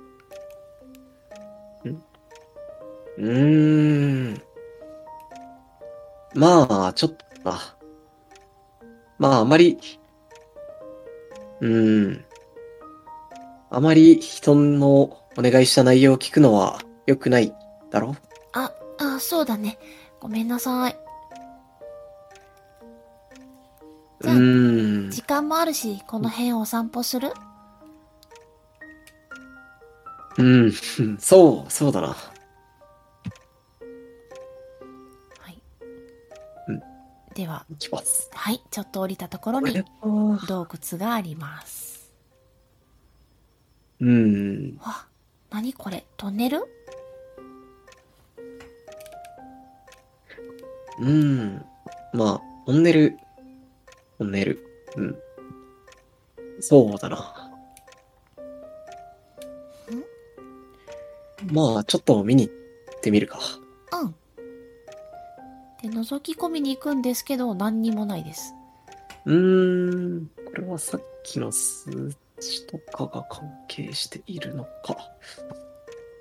うーん。まあ、ちょっとな。まあ、あまり、うーん。あまり人のお願いした内容を聞くのは良くないだろ？あ、あ、そうだね。ごめんなさい。うじゃあ。時間もあるし、この辺お散歩する？うん。そう、そうだな。では、行きます。はい、ちょっと降りたところに洞窟があります。うーん。わ、なにこれ？トンネル？うーん。まあ、トンネル、トンネル。うん。そうだな。まあ、ちょっと見に行ってみるか。うん。で、覗き込みに行くんですけど、何にもないです。うーん。これはさっきの数値とかが関係しているのか。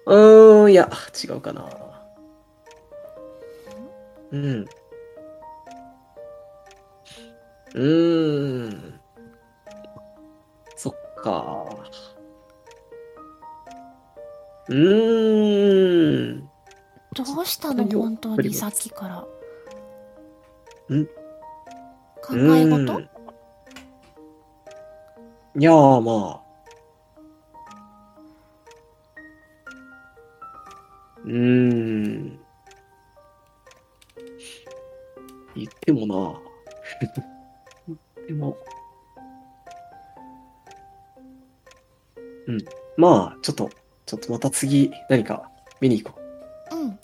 うーん、いや、違うかな。うん。うーん。そっか。うーん。どうしたの本当にさっきから。ん考えう事いやー、まあ。うーん。言ってもな。言っても。うん。まあ、ちょっと、ちょっとまた次、何か見に行こうん。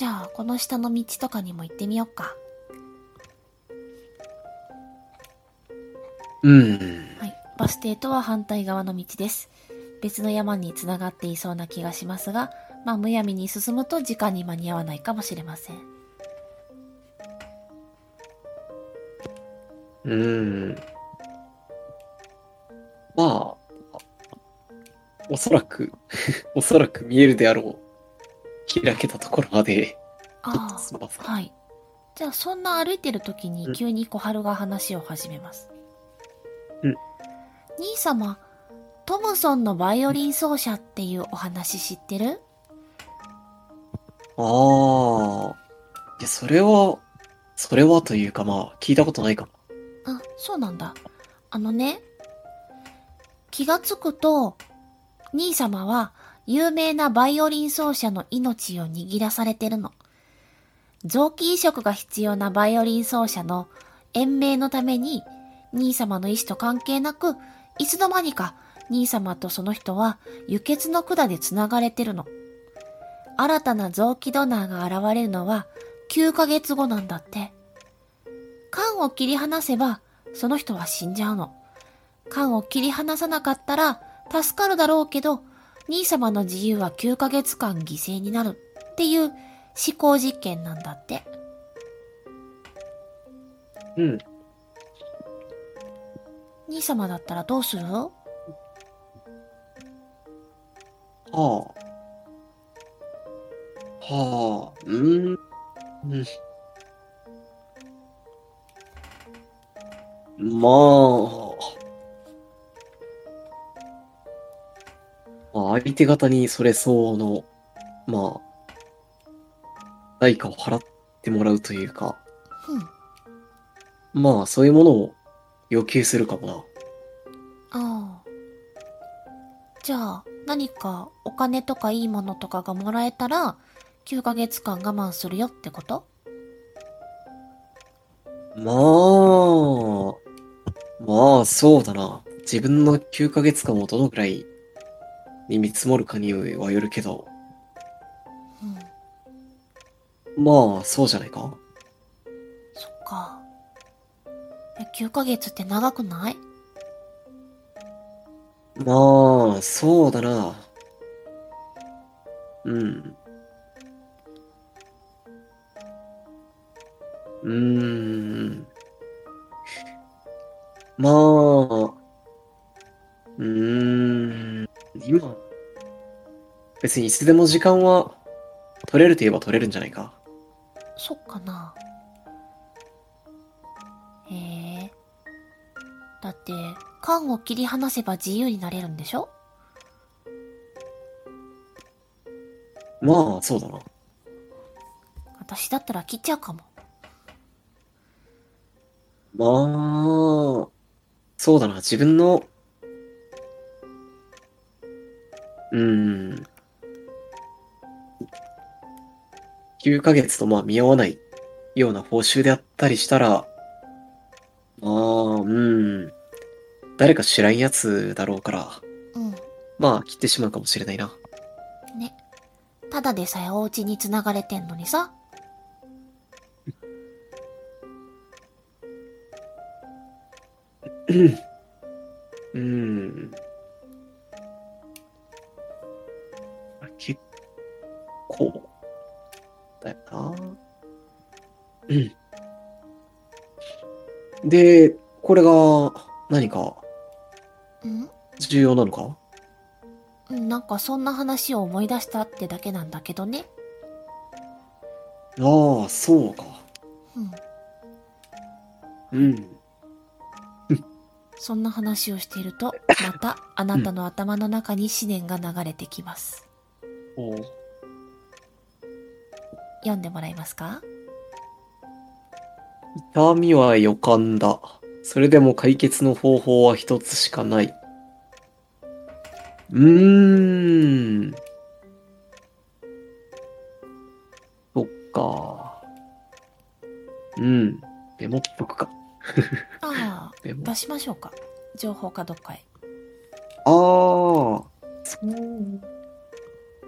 じゃあ、この下の道とかにも行ってみよっか。う。うん。はい。バス停とは反対側の道です。別の山に繋がっていそうな気がしますが、まあ、むやみに進むと時間に間に合わないかもしれません。うーん。まあ、おそらく、おそらく見えるであろう。開けたところまで、ああ、。はい。じゃあ、そんな歩いてる時に急に小春が話を始めます。うん。兄様、トムソンのバイオリン奏者っていうお話知ってる？ああ。いや、それは、それはというかまあ、聞いたことないかも。あ、そうなんだ。あのね、気がつくと、兄様は有名なバイオリン奏者の命を握らされてるの。臓器移植が必要なバイオリン奏者の延命のために、兄様の意思と関係なく、いつの間にか兄様とその人は輸血の管で繋がれてるの。新たな臓器ドナーが現れるのは9ヶ月後なんだって。缶を切り離せば、その人は死んじゃうの。缶を切り離さなかったら、助かるだろうけど、兄様の自由は9ヶ月間犠牲になるっていう思考実験なんだって。うん。兄様だったらどうする？はあ。はあ。うーん。うん。まあ。まあ、相手方にそれ相応の、まあ、代価を払ってもらうというか、うん。まあ、そういうものを要求するかもな。ああ。じゃあ、何かお金とかいいものとかがもらえたら、9ヶ月間我慢するよってこと？まあ、まあ、そうだな。自分の9ヶ月間をどのくらいに見積もるかにはよるけど、うん。まあ、そうじゃないか？そっか。え、9ヶ月って長くない？まあ、そうだな。うん。うーん。まあ、うーん。今、別にいつでも時間は取れると言えば取れるんじゃないか。そっかな。へえ。だって、缶を切り離せば自由になれるんでしょ？まあ、そうだな。私だったら切っちゃうかも。まあ、そうだな。自分の、うーん。9ヶ月とまあ見合わないような報酬であったりしたら、まあ、うん。誰か知らんやつだろうから、うん。まあ切ってしまうかもしれないな。ね。ただでさえお家に繋がれてんのにさ。うん。構、だよな。うん。で、これが何か？うん？重要なのか？うん、なんかそんな話を思い出したってだけなんだけどね。ああ、そうか。うん。うん。そんな話をしていると、またあなたの頭の中に思念が流れてきます。おう読んでもらえますか？痛みは予感だ。それでも解決の方法は一つしかない。うーん。そっか。うん。メモっとくか。ああ。出しましょうか。情報かどっかへ。ああ、そう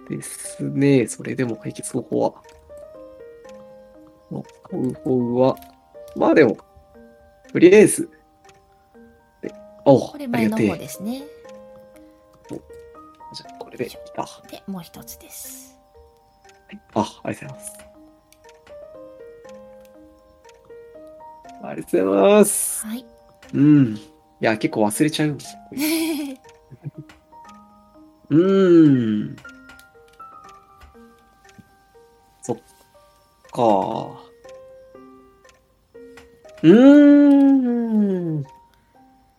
ですね。それでも解決方法は。の方法は。まあでも、とりあえず。でおこれ前のありがてえ。方ですね。じゃあ、これでいいか。で、もう一つです。あ、ありがとうございます。ありがとうございます。はい。うん。いや、結構忘れちゃう。うーん。か。うーん。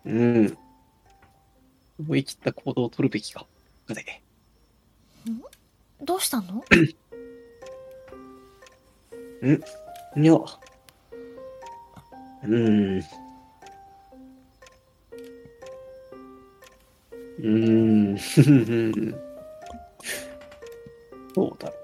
うん。思い切った行動を取るべきか。どうしたの？いや。うーん。うーん。どうだろう。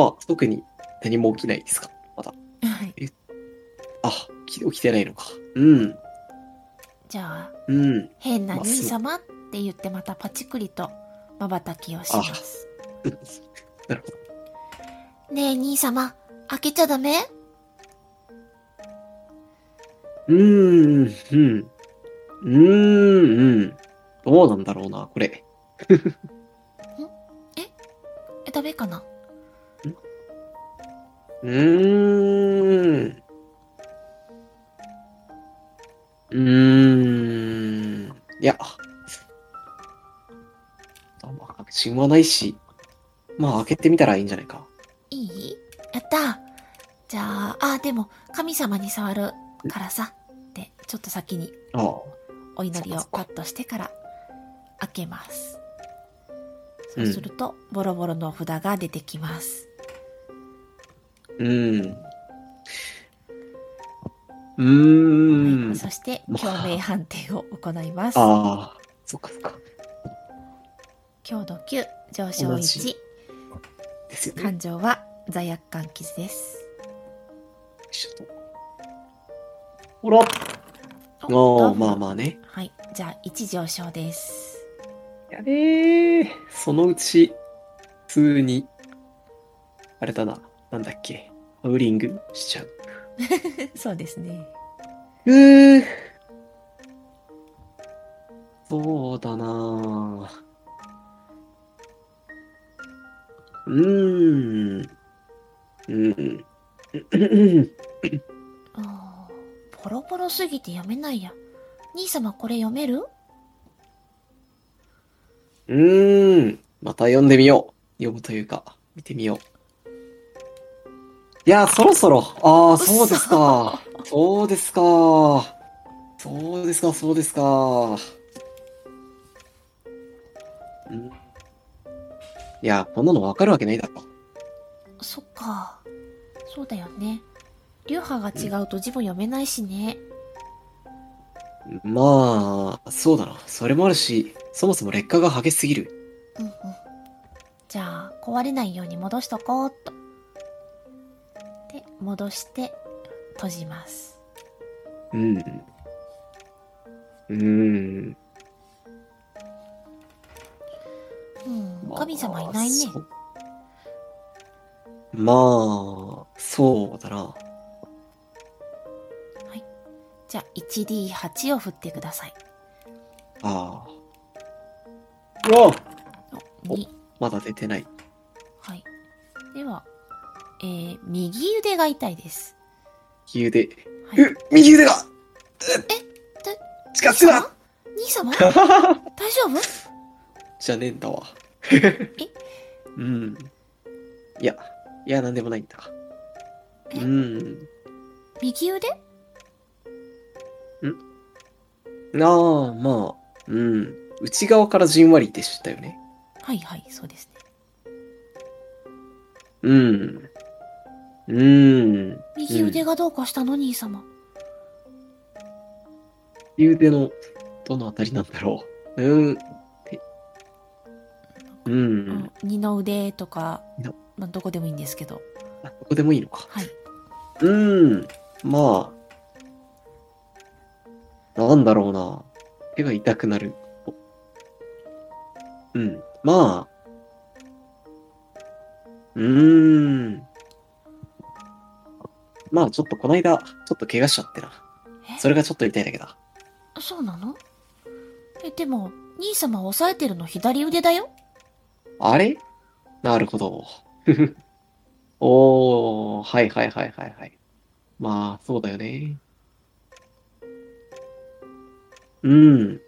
まあ、特に何も起きないですか？まだ。はい。あ、起起きてないのか。うん。じゃあ、うん。変なまあ兄様って言ってまたパチクリと瞬きをします。なるほど。ねえ、兄様、開けちゃダメ？うーん。うん。うーん。うん。どうなんだろうな、これ。え、ダメかな？うーん。うーん。いや。あんま確信はないし。まあ、開けてみたらいいんじゃないか。いい？やったじゃあ、あ、でも、神様に触るからさ。で、ちょっと先にああ。お祈りをカットしてから開けます。そうすると、ボロボロのお札が出てきます。うーん。うーん。はい、そして、まあ共鳴判定を行います。ああ、そっかそっか。強度9、上昇同1じ、ですよね。感情は罪悪感傷です。ほら。おああ、まあまあね。はい。じゃあ、1上昇です。やべえ。そのうち、普通に、あれだな。なんだっけ。ハウリングしちゃう。そうですね。うー。そうだなうーん。うん。あーポロポロすぎて読めないや。兄様これ読める？うーん。また読んでみよう。読むというか、見てみよう。いや、そろそろ。ああ、そうですか。そうですか。そうですか、そうですか。んいや、こんなのわかるわけないだろ。そっか。そうだよね。流派が違うと字も読めないしね。まあ、そうだな。それもあるし、そもそも劣化が激しすぎる。うんうん。じゃあ、壊れないように戻しとこうっと。で、戻して、閉じます。うん。うーん。うん、まあ神様いないね。まあ、そうだな。じゃあ、1D8 を振ってください。ああ。うわお2。まだ出てない。はい。では、えー、右腕が痛いです。右腕。はい。う右腕がで近づくな兄様？大丈夫？じゃねえんだわ。え？うん。いや、いや、なんでもないんだ。え？うん。右腕？ああ、まあ、うん。内側からじんわりでしたよね。はいはい、そうですね。うん。うん。右腕がどうかしたの、兄様。右腕の、どのあたりなんだろう。うん。てう。うんん、二の腕とかまあ、どこでもいいんですけど。あここでもいいのか。はい。うん。まあ。なんだろうな。手が痛くなる。うん。まあ。うーん。まあ、ちょっとこの間、ちょっと怪我しちゃってな。え？それがちょっと痛いだけだ。そうなの？え、でも、兄様を押さえてるの左腕だよ？あれ？なるほど。おー、はいはいはいはいはい。まあ、そうだよね。うん。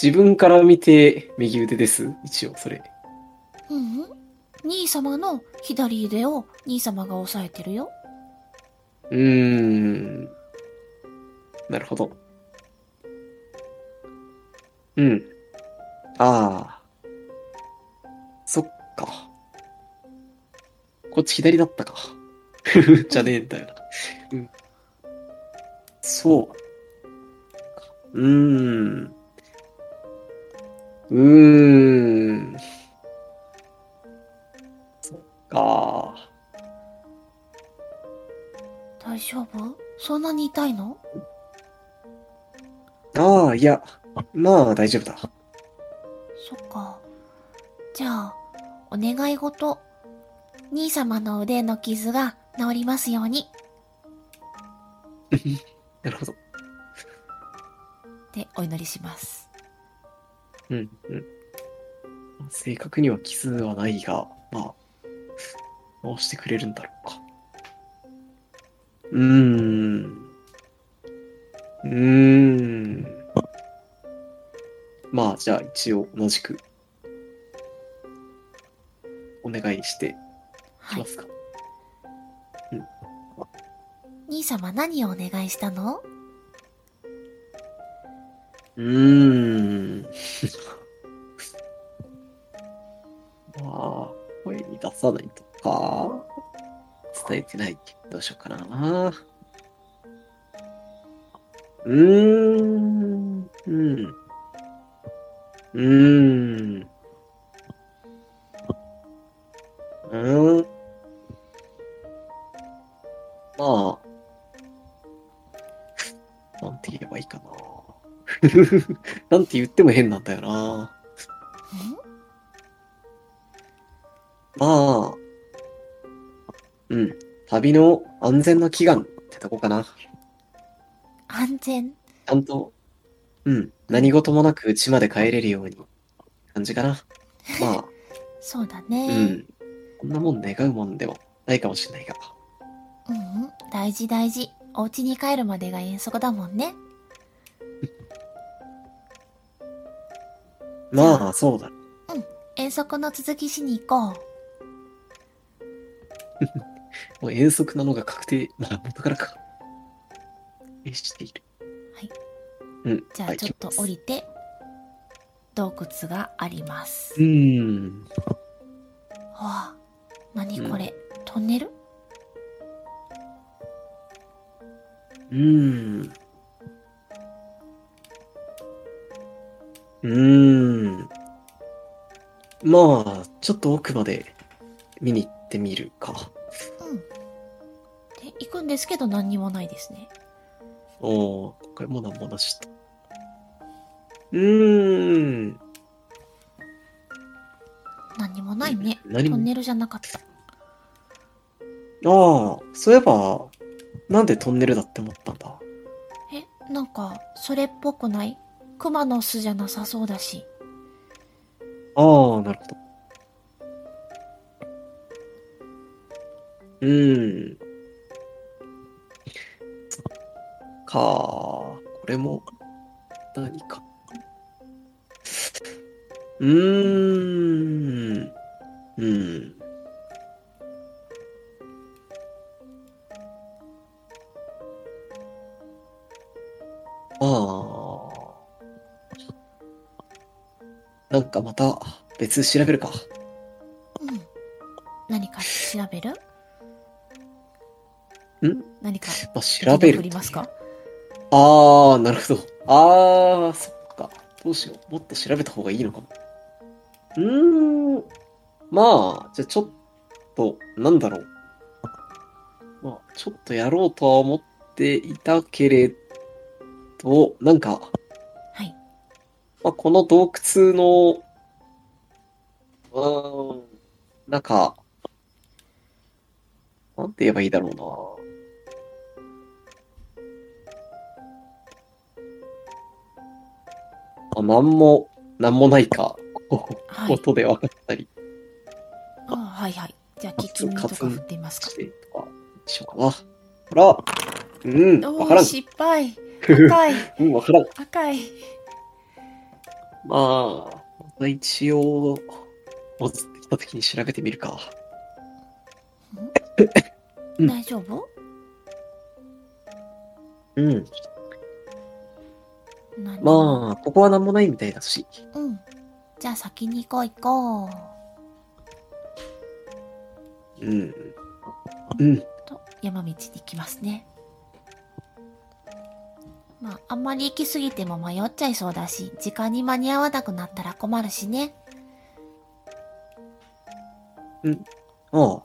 自分から見て右腕です。一応、それ。うんうん。兄様の左腕を兄様が押さえてるよ。うーん。なるほど。うん。ああ。そっか。こっち左だったか。じゃねえんだよな。うん。そう。うーん。うーん。そっか。大丈夫？そんなに痛いの？ああ、いや、まあ大丈夫だ。そっか。じゃあ、お願い事。兄様の腕の傷が治りますように。なるほど。で、お祈りします。うん、うん。正確には傷はないが、まあ、直してくれるんだろうか。うーん。うーん。まあ、じゃあ一応同じく、お願いしてきはい。ますか。兄様何をお願いしたの？うーん。まあ、声に出さないとか、伝えてない。どうしようかな。うーん。うん。うーん。うーん。まあ、なんて言えばいいかな。なんて言っても変なんだよな。ん？まあ、うん。旅の安全な祈願ってとこかな。ち安全？ゃんと、うん。何事もなく家まで帰れるように。感じかな。ま そうだあ、ね。うん。こんなもん願うもんでもないかもしれないが。うんうん。大事大事。お家に帰るまでが遠足だもんね。まあ、そうだ。遠足の続きしに行こう。もう遠足なのが確定。まあ、元からか。している。はい。うん。じゃあはいちょっと降りて、洞窟があります。うーん。わあ、何これ、トンネル？うーん。うーん。まあ、ちょっと奥まで見に行ってみるか。行くんですけど何にもないですね。おー、これもなんもなしと。うーん。何にもないね。何も？トンネルじゃなかった。ああ、そういえば、なんでトンネルだって思ったんだ？え、なんか、それっぽくない？熊の巣じゃなさそうだし。ああ、なるほど。うーん。か、これも、何か。うーん。うん。ああ。なんかまた別調べるか。うん。何か調べる？ん？何かまあ、調べる振りますか？ああ、なるほど。ああ、そっか。どうしよう。もっと調べた方がいいのかも。うーん。まあ、じゃあちょっと、なんだろう。まあ、ちょっとやろうとは思っていたけれど、なんか、はい。まあ、この洞窟の、うーん、なんか、なんて言えばいいだろうな。あ、なんもなんもないか、はい音で分かったりあはいはい。じゃあ、聞き耳とか振ってみますかし。てとか、しようかな。ほら、うん、おわからん。ー、失敗。赤い。うん、わからん。赤い。まあ、一応、戻ってきた時に調べてみるか。うん？大丈夫？うん。何まあ、ここはなんもないみたいだし。うん。じゃあ先に行こう行こう。うん。うん。と、山道に行きますね。まあ、あんまり行き過ぎても迷っちゃいそうだし、時間に間に合わなくなったら困るしね。ああ。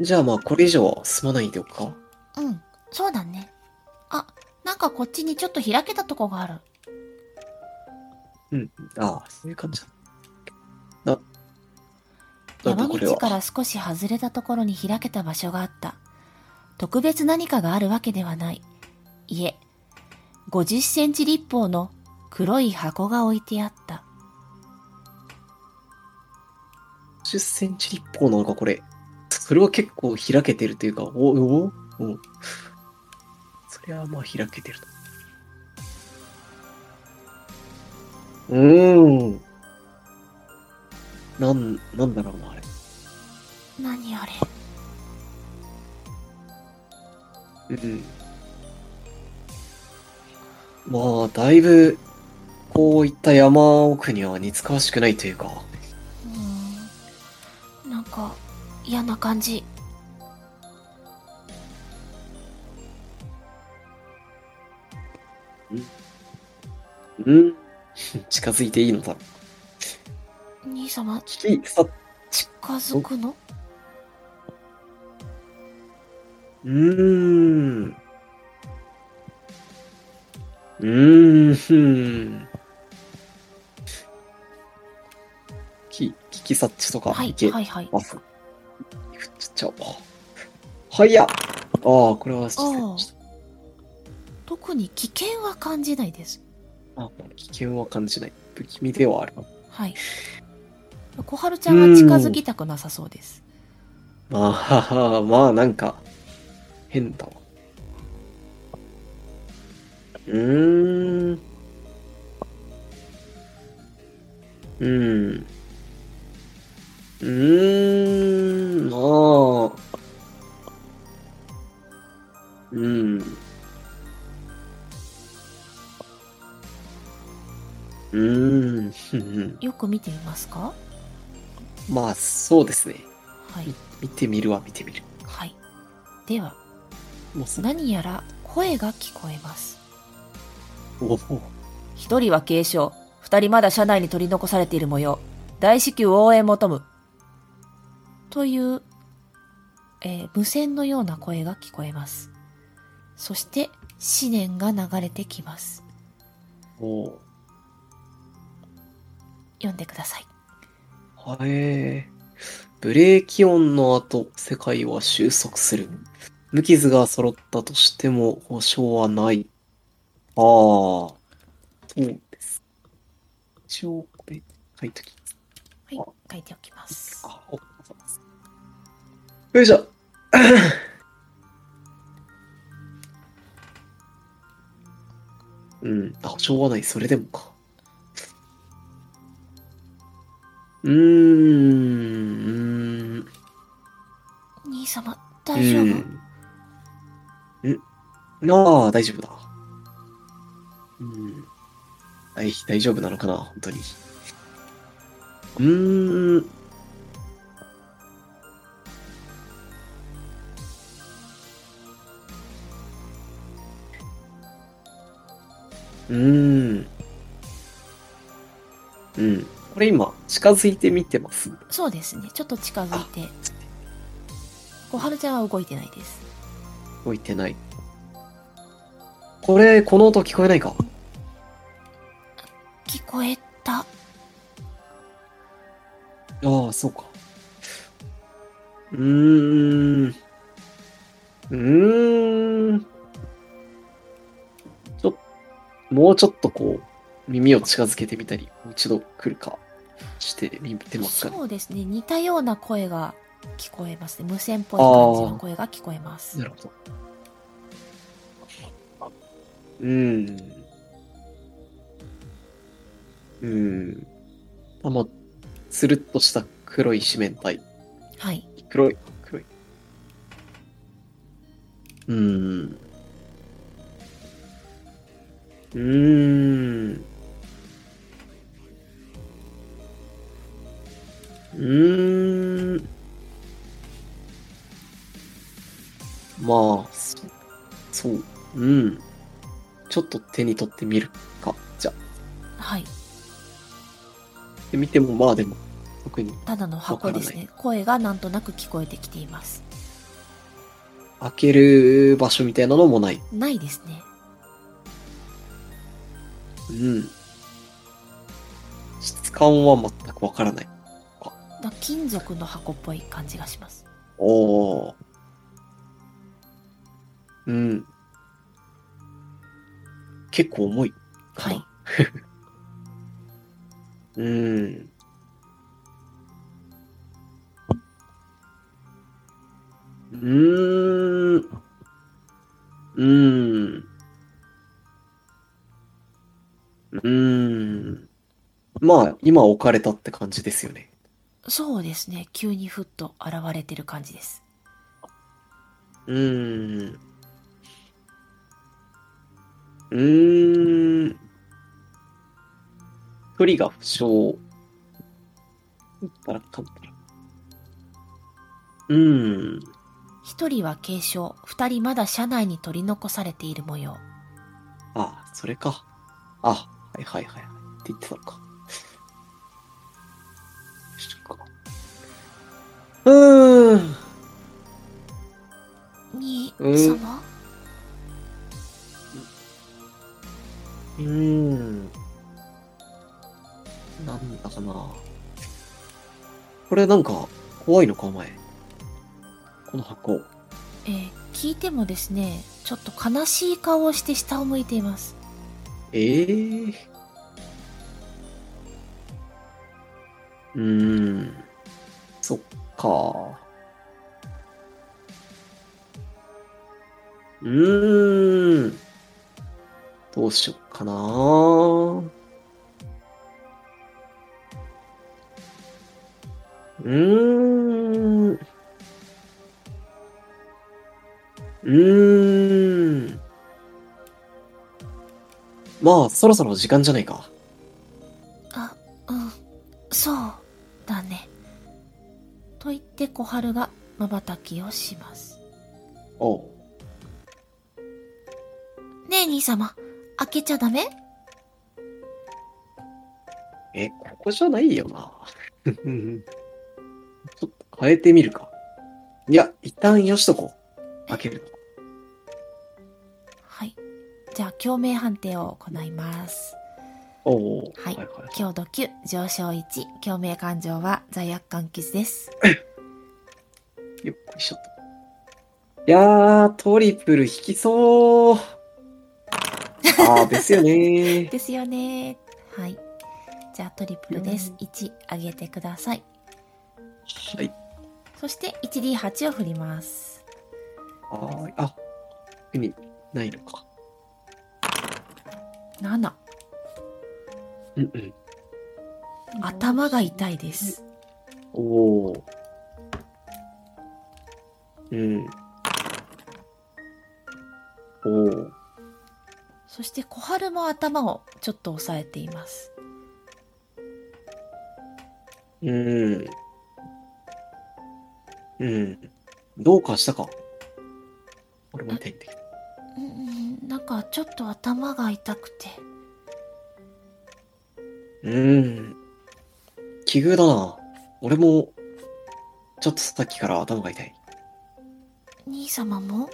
じゃあまあ、これ以上は進まないでおくか。うん、そうだね。かこっちにちょっと開けたとこがある。うん。ああ、そういう感じだ。だ山。道から少し外れたところに開けた場所があった。特別何かがあるわけではない。いえ、50センチ立方の黒い箱が置いてあった。10センチ立方なのか、これ。それは結構開けてるというか、お、お、お。それはまあ開けてると。うーん。なん、なんだろうな、あれ。何あれ？うん。まあ、だいぶ、こういった山奥には似つかわしくないというか。うーん。なんか、嫌な感じ。うん。近づいていいのだ。兄様、近づくの？うーん。うーん。き、聞き察知とかはいいけはいはい。ます。振っちゃおう。はいや。ああ、これは。特に危険は感じないです。あ危険は感じない。不気味ではある。はい。小春ちゃんは近づきたくなさそうです。まあ、まあ、なんか、変だわ。うーん。うん。うーん、まあ。うん。うーん。よく見てみますか？まあ、そうですね。はい。見てみるわ、見てみる。はい。では、もうす何やら声が聞こえます。おお。一人は軽傷、二人まだ車内に取り残されている模様。大至急応援求む。という、えー無線のような声が聞こえます。そして、思念が流れてきます。おー読んでください。はえー。ブレーキ音の後、世界は収束する。無傷が揃ったとしても保証はない。ああ、そうです。一応、これ、書いとき。はい、書いておきます。あ、お。よいしょ。うん、あ、しょうがない。それでもか。うーん、うーん。兄様、大丈夫、うん。んああ、大丈夫だ。うん。大、大丈夫なのかな本当に。うーん。うーん。うん。近づいてみてます。そうですね。ちょっと近づいて。小春ちゃんは動いてないです。動いてない。これ、この音聞こえないか？聞こえた。ああ、そうか。うーん。うーん。ちょ、もうちょっとこう、耳を近づけてみたり、もう一度来るかしてみてますかね。そうですね。似たような声が聞こえますね。無線っぽい感じの声が聞こえます。なるほど。うーん。うーん。あ、まあ、つるっとした黒い四面体。はい。黒い、黒い。うーん。うーん。うーん。まあ、そそう。うん。ちょっと手に取ってみるか。じゃあ。はい。で見ても、まあでも、特にただの箱ですわね。声がなんとなく聞こえてきています。開ける場所みたいなのもない。ないですね。うん。質感は全くわからない。だ金属の箱っぽい感じがします。おー。うん。結構重い。はい。うーん。うーん。うーん。うーん。まあ、今置かれたって感じですよね。そうですね。急にふっと現れてる感じです。うーん。うーん。一人が負傷。打ったらかんたら。うーん。一人は軽傷、二人まだ車内に取り残されている模様。あ、それか。あ、はいはいはいはい。って言ってたのか。れなんか、怖いのか、お前。この箱。えー聞いてもですね、ちょっと悲しい顔をして下を向いています。ええうーん。そっか。うーん。どうしよっかな。まあ、そろそろ時間じゃないか。あ、うん、そうだね。と言って小春が瞬きをします。おう。ねえ兄様、開けちゃダメ？え、ここじゃないよな。ちょっと変えてみるか。いや、一旦よしとこう。開ける共鳴判定を行います。の。おうはいはい。強度9、上昇1、共鳴感情は罪悪感傷です。よっこいしょと。いやー、トリプル引きそう。あー、ですよね ですよね。はい。じゃあ、トリプルです。1、上げてください。はい。そして、1D8 を振ります。はーい。あ、意味ないのか。7、うんうん。頭が痛いです。おー。うん。おー。そして、小春も頭をちょっと押さえています。うん。うん。どうかしたか？俺も痛いんだけど。うん、なんかちょっと頭が痛くて。うん。奇遇だな。俺も、ちょっとさっきから頭が痛い。兄様も？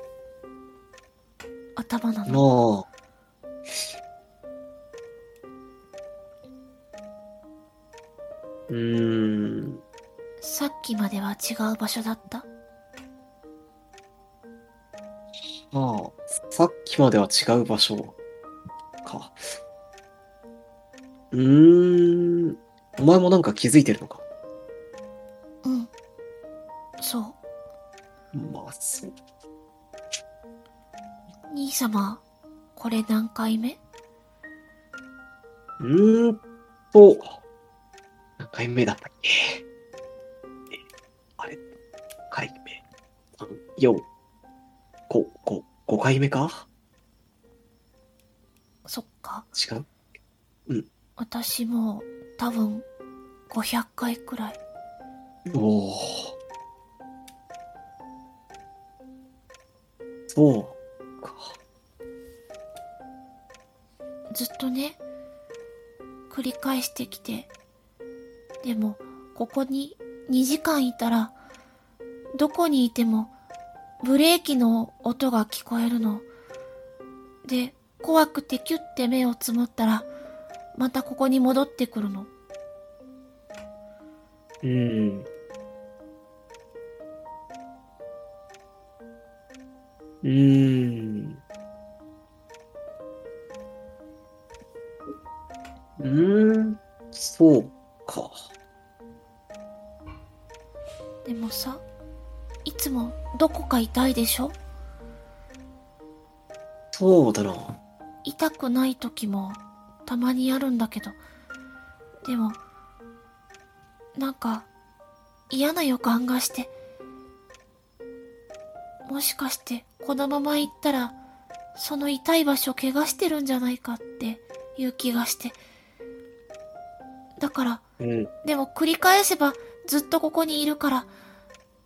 頭なの？なあ。うーん。さっきまでは違う場所だった？ああ、きまでは違う場所か。うーん。お前もなんか気づいてるのか？うん。そう。まあ、そう。兄様、これ何回目？うーんと、何回目だったっけ？えあれ、何回目 ?3、4、5、5、5回目か？そっか。違う？私も多分500回くらい。おお。そうか。ずっとね、繰り返してきて。でも、ここに2時間いたら、どこにいても、ブレーキの音が聞こえるの。で、怖くてキュッて目をつむったら、またここに戻ってくるの。うん。うーん。うーん、そうか。でもさ、いつもどこか痛いでしょ？そうだな。痛くない時もたまにあるんだけど、でも、なんか嫌な予感がして、もしかしてこのまま行ったら、その痛い場所怪我してるんじゃないかっていう気がして。だから、うん。でも繰り返せばずっとここにいるから、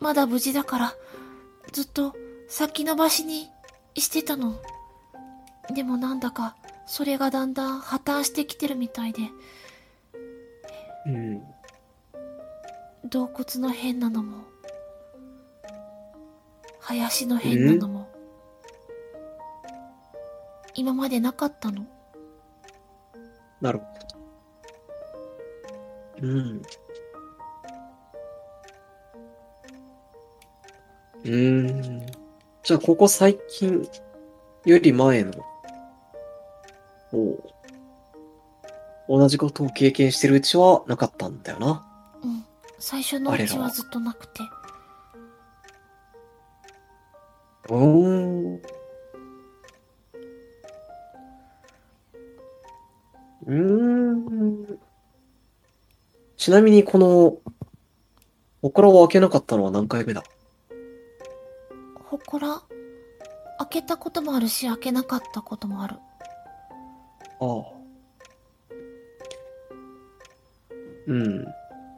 まだ無事だから、ずっと先延ばしにしてたの。でもなんだか、それがだんだん破綻してきてるみたいで、うん。洞窟の変なのも、林の変なのも、今までなかったの？なるほど。うん。うーん。じゃあ、ここ最近より前の、おう同じことを経験してるうちはなかったんだよな。うん。最初のうちはずっとなくて。うーん。うーん。ちなみにこの、祠を開けなかったのは何回目だ？ほこら、開けたこともあるし、開けなかったこともある。ああ。うん。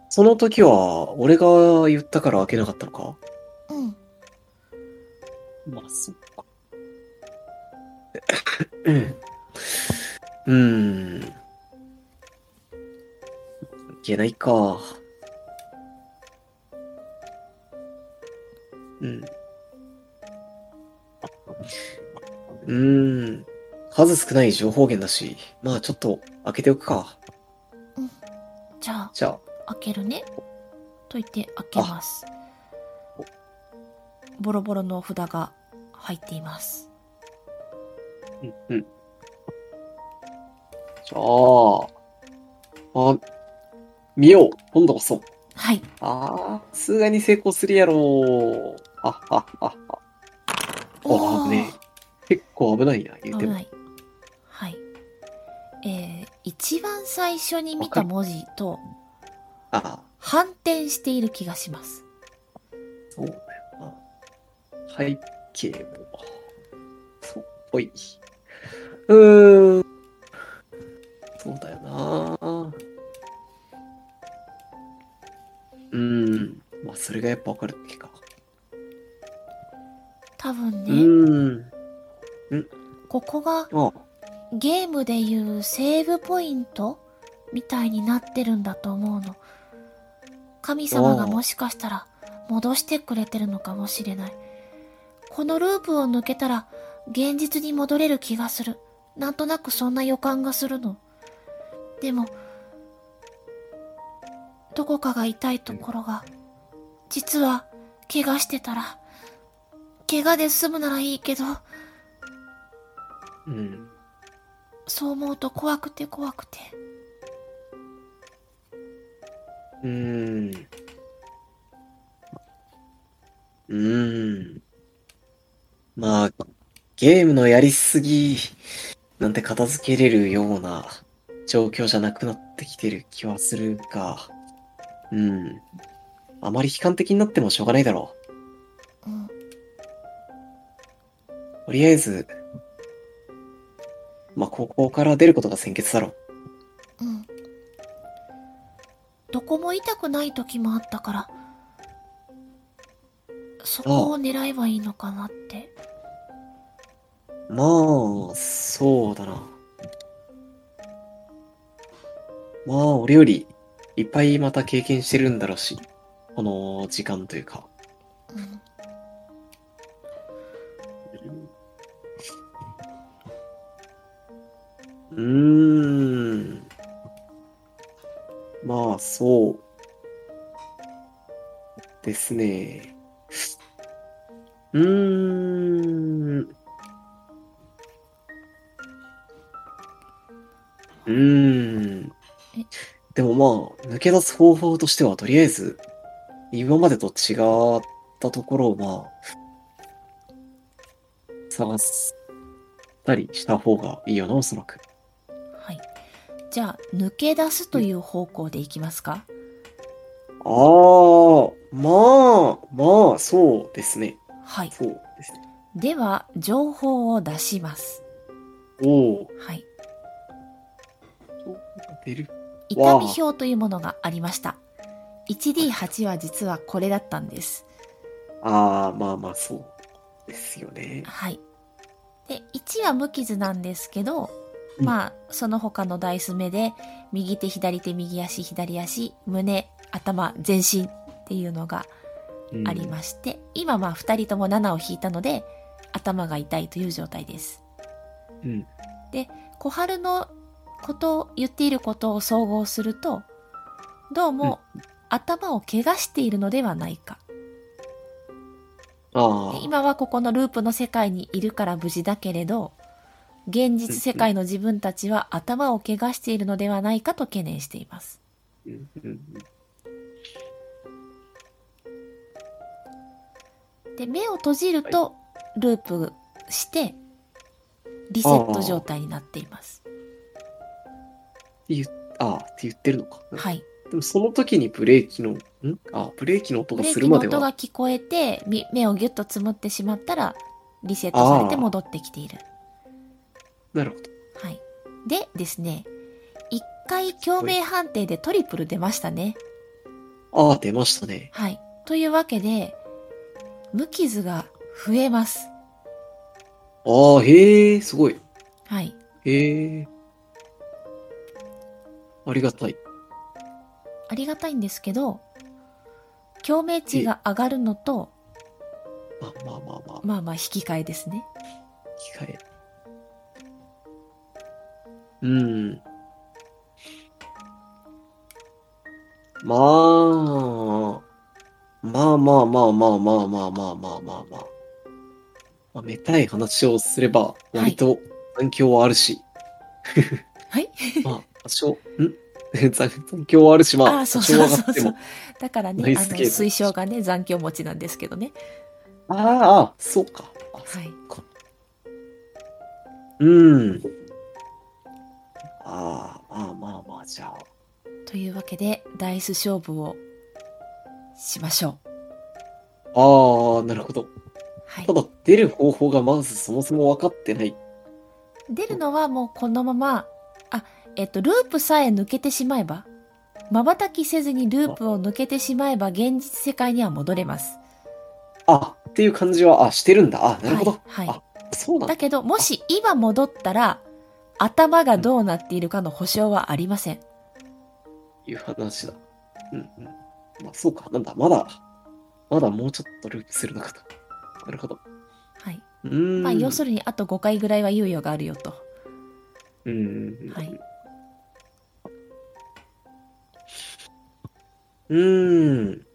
その時は、俺が言ったから開けなかったのか？うん。まあ、そっか。うん。うん。いけないか。うん。うーん。数少ない情報源だし、まあちょっと開けておくか。じゃあ、じゃあ、開けるね。と言って開けます。ボロボロの札が入っています。うん、うん。じゃあ、あ、見よう。今度こそ。はい。ああ、さすがに成功するやろ。あははは。おー危ねえ。結構危ないな、言うても。危ない。はい。番最初に見た文字と反転している気がします。そうだよな。背景も、そうっぽい。うーん。そうだよな。うーん。まあ、それがやっぱわかるだけか。多分うね、ーん。ここがあゲームでいうセーブポイントみたいになってるんだと思うの。神様がもしかしたら戻してくれてるのかもしれない。このループを抜けたら現実に戻れる気がする。なんとなくそんな予感がするの。でも、どこかが痛いところが、実は怪我してたら、怪我で済むならいいけど、うん。そう思うと怖くて怖くて。うーん。うーん。まあ、ゲームのやりすぎなんて片付けれるような状況じゃなくなってきてる気はするが、うん。あまり悲観的になってもしょうがないだろうん。う。とりあえず、まあ、高校から出ることが先決だろう。うん。どこも痛くない時もあったから、そこを狙えばいいのかなって。まあ、そうだな。まあ、俺よりいっぱいまた経験してるんだろうし、この時間というか。うん。うーん。まあ、そう。ですね。うーん。うーん。でもまあ、抜け出す方法としては、とりあえず、今までと違ったところをまあ、探したりした方がいいよな、おそらく。はい。じゃあ、抜け出すという方向でいきますか？ああ、まあ、まあ、そうですね。はい。そうですね。では、情報を出します。おお、はい。出る。痛み表というものがありました。1D8 は実はこれだったんです。ああ、まあまあ、そうですよね。はい。で、1は無傷なんですけど、うんまあ、その他のダイス目で、右手、左手、右足、左足、胸、頭、全身っていうのがうんありまして、今まあ2人とも7を引いたので、頭が痛いという状態です。うん。小春のこと、言っていることを総合すると、どうも、頭を怪我しているのではないか。今はここのループの世界にいるから無事だけれど、現実世界の自分たちは頭を怪我しているのではないかと懸念しています。で、目を閉じると、ループして、リセット状態になっています。言ああ、って言ってるのか。はい。でもその時にブレーキの、ん？あブレーキの音がブレーキのするまでは。音が聞こえて、み目をギュッとつむってしまったら、リセットされて戻ってきている。なるほど。はい。でですね、一回共鳴判定でトリプル出ましたね。ああ、出ましたね。はい。というわけで、無傷が増えます。ああ、へえ、すごい。はい。へえ。ありがたい。ありがたいんですけど、共鳴値が上がるのと、まあまあまあまあ、まあまあ引き換えですね。機械。うん。まあ、まあまあまあまあまあまあまあまあまあまあ。まあ、めたい話をすれば、割と残響はあるし。はい。まあ、多少、ん？残残響はあるし、まあ、ああ、そうそうそうそう。だからね、あの、推奨がね、残響持ちなんですけどね。ああ、ああそうか。あはい。うん。ああ、まあまあまあ、じゃあ。というわけで、ダイス勝負をしましょう。ああ、なるほど。はいた。だ、出る方法がまずそもそも分かってない。出るのはもうこのまま、あ、えっと、ループさえ抜けてしまえば、瞬きせずにループを抜けてしまえば現実世界には戻れます。あ、っていう感じは、あ、してるんだ。あ、なるほど。はい。はいあ、そうなんだ。だけど、もし今戻ったら、頭がどうなっているかの保証はありません。いう話だ。うんうん。まあ、そうか。なんだ、まだ、まだもうちょっとループするのかと。なるほど。はい。うーん。まあ、要するにあと5回ぐらいは猶予があるよと。うんうんうん。はい。うーん。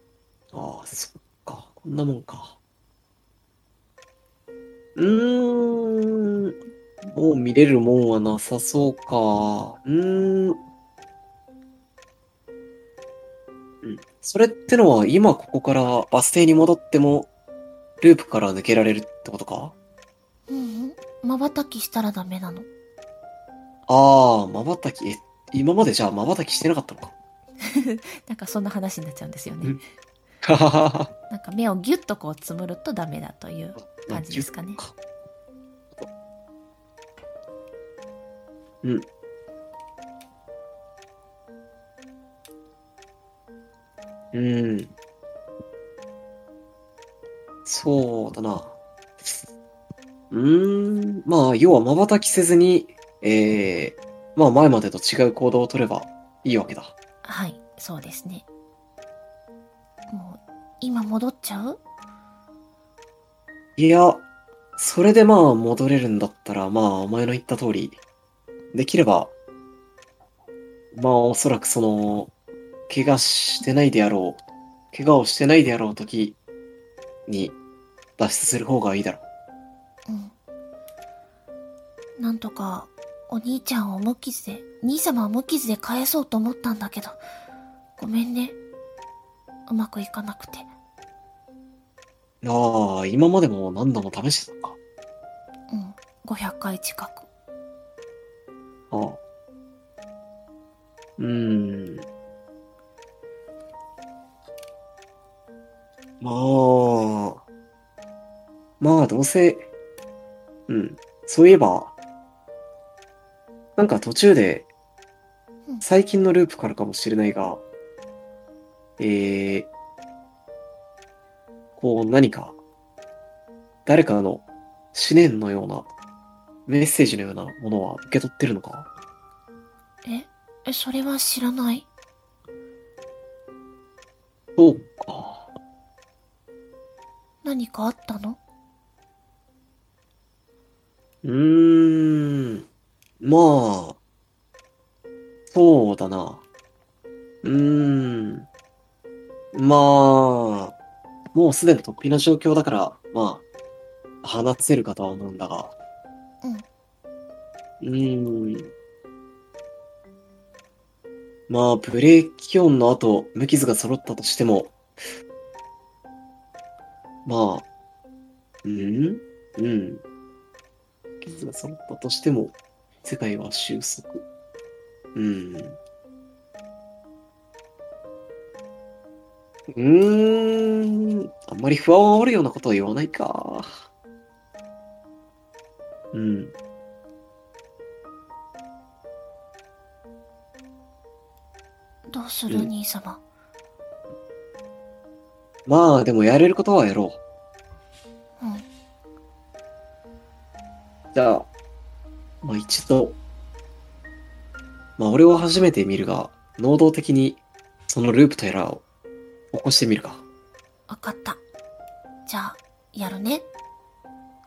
ああ、そっか。こんなもんか。うーん。もう見れるもんはなさそうか。うーん。うーそれってのは今ここからバス停に戻っても、ループから抜けられるってことか？うんうん。瞬きしたらダメなの。ああ、瞬き、え、今までじゃあ瞬きしてなかったのか？なんかそんな話になっちゃうんですよね。なんか目をギュッとこうつむるとダメだという感じですかね。うん。うん。そうだな。うーん。まあ、要は瞬きせずに、えー、まあ前までと違う行動を取ればいいわけだ。はい、そうですね。もう、今戻っちゃう？いや、それでまあ戻れるんだったら、まあお前の言った通り、できれば、まあおそらくその、怪我してないであろう、怪我をしてないであろう時に脱出する方がいいだろうん。なんとか、お兄ちゃんを無傷で、兄様を無傷で返そうと思ったんだけど、ごめんね。うまくいかなくて。う。ああ、今までも何度も試してたのか。うん。500回近く。あ。あ。うーん。まあ、まあどうせ、うん。そういえば、なんか途中で。うん、最近のループからかもしれないが、えー、こう何か、誰かの。思念のようなメッセージのようなものは受け取ってるのか？え、え、それは知らない？そうか。何かあったの？うーん。まあ、そうだな。うーん。まあ、もうすでに突飛な状況だから、まあ、放せるかとは思うんだが。うん。うん。まあ、ブレーキ音の後、無傷が揃ったとしても、まあ、うん？うん。傷が揃ったとしても、世界は収束。うん。うーん。あんまり不安を煽るようなことは言わないか。うん。どうする、うん兄様？まあ、でもやれることはやろう。うん。じゃあ、まあ一度、まあ俺は初めて見るが、能動的にそのループとやらを起こしてみるか。わかった。じゃあ、やるね。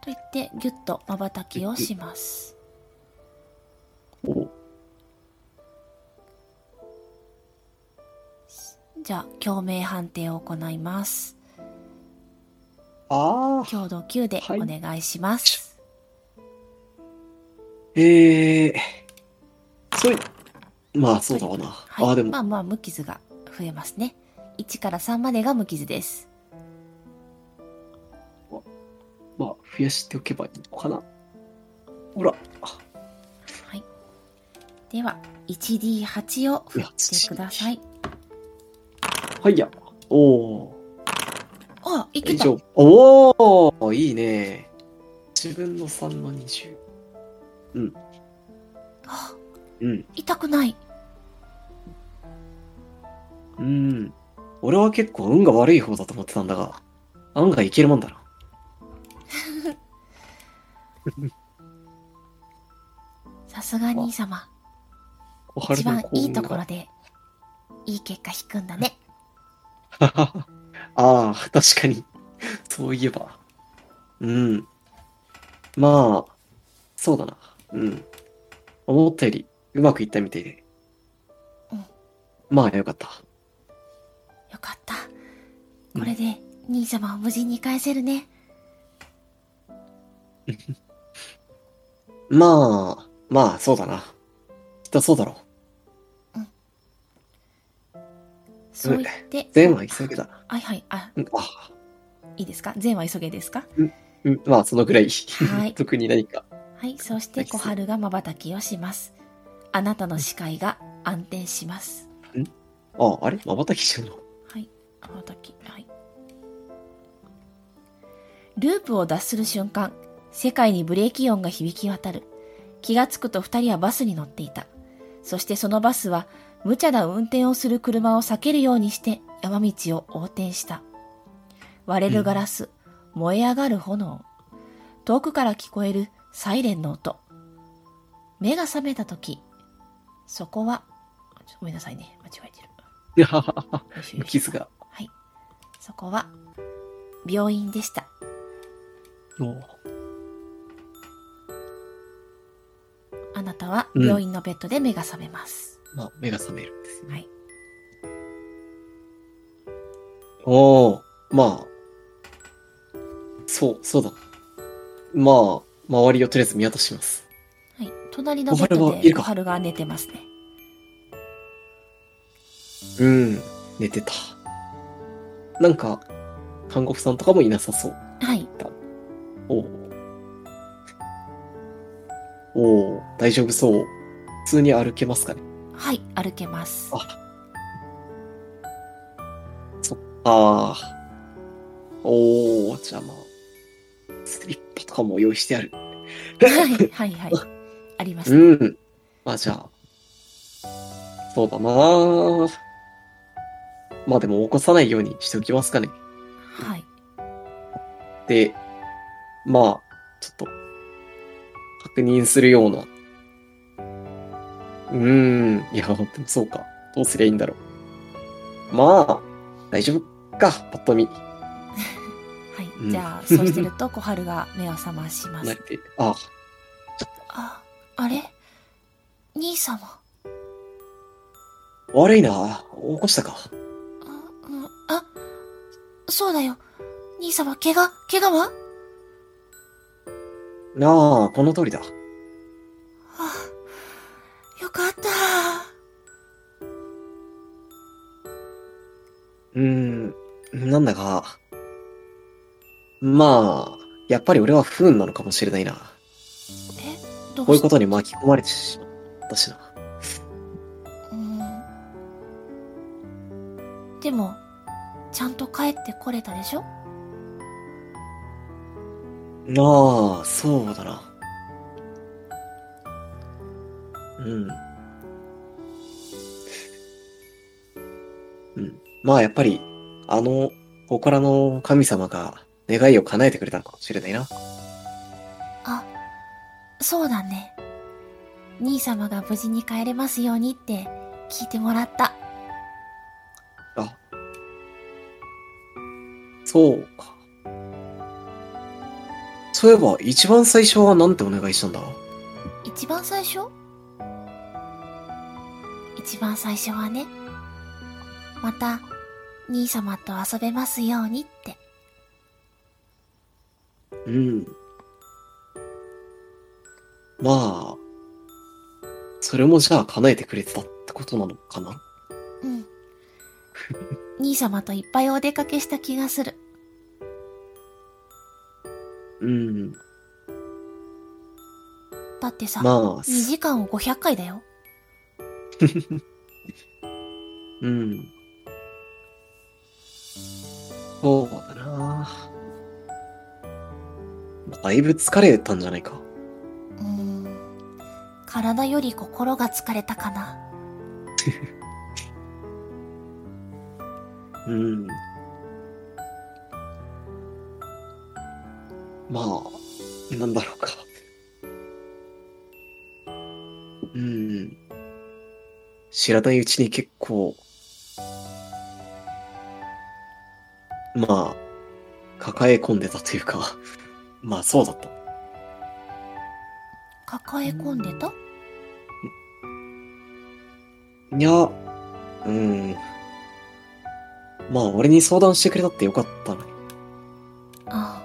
と言って、ぎゅっと瞬きをします。おじゃあ、共鳴判定を行います。ああ。強度9ではいお願いします。ええそうい、まあそうだわな。はい。ああ、でも、まあまあ、無傷が増えますね。1から3までが無傷です。まあ増やしておけばいいのかな。ほら。はい。では、1D8 を振ってください。はいや。おお。あ、いけた。おおいいね。自分の3の20。あうん。痛くない。うん。俺は結構運が悪い方だと思ってたんだが、案外いけるもんだな。さすが兄様。一番いいところが。で、いい結果引くんだね。ああ、確かに。そういえば。うん。まあ、そうだな。うん。思ったよりうまくいったみたいで。うんまあよかった。よかった。これで、兄様を無事に返せるね。まあ、まあそうだな。きっとそうだろそう言って、善は急げだ。はいはい、あ、うんあ、いいですか？善は急げですか？うん、まあ、そのぐらい。はい 特に何か。はい、そして小春が瞬きをします。あなたの視界が安定します。あ、あれ？瞬きしちゃうの？はい、瞬き、はい。ループを脱する瞬間、世界にブレーキ音が響き渡る。気がつくと二人はバスに乗っていた。そしてそのバスは、無茶な運転をする車を避けるようにして山道を横転した。割れるガラス、燃え上がる炎。遠くから聞こえるサイレンの音。目が覚めた時、そこは、ごめんなさいね、間違えてる。いやはははよいしょよいしょ傷が。はい。そこは、病院でした。おあなたはうん病院のベッドで目が覚めます。まあ、目が覚めるんです。はい。おおまあ。そう、そうだ。まあ、周りをとりあえず見渡します。はい。隣のベッドで小春が寝てますね。うん、寝てた。なんか、看護婦さんとかもいなさそう。はい。大丈夫そう？普通に歩けますかね？はい。歩けます。あああ。おおじゃあまあ、スリッパとかも用意してある。はい。はい。はい。あります。うん。まあじゃあ、そうだなまあでも起こさないようにしておきますかね。はい。で、まあ、ちょっと、確認するような。うーん、いや、でもそうか。どうすりゃいいんだろう。まあ、大丈夫か、パッと見。はい。うんじゃあ、そうしてると小春が目を覚まします。慣れて。あ、あ、あれ？兄様。悪いな。起こしたか。あ、うん、あ、そうだよ。兄様、怪我、怪我は？なあ、この通りだ。かった。うーん、なんだか、まあ、やっぱり俺は不運なのかもしれないな。え、どうこういうことに巻き込まれてしまったしな。うんでも、ちゃんと帰ってこれたでしょ？なあ、そうだな。うん。うん。まあやっぱり、あの、祠の神様が願いを叶えてくれたのかもしれないな。あ、そうだね。兄様が無事に帰れますようにって聞いてもらった。あ。そうか。そういえば、一番最初はなんてお願いしたんだ？一番最初？一番最初はね、また、兄様と遊べますようにって。うん。まあ、それもじゃあ叶えてくれてたってことなのかな？うん。兄様といっぱいお出かけした気がする。うん。だってさ、まあ、2時間を500回だよ。うん。そうだな。まあだいぶ疲れたんじゃないか。うーん。体より心が疲れたかな。うん。まあ、なんだろうか。知らないうちに結構、まあ、抱え込んでたというか、まあそうだった。抱え込んでた？いや、うん。まあ俺に相談してくれたってよかったのに。あ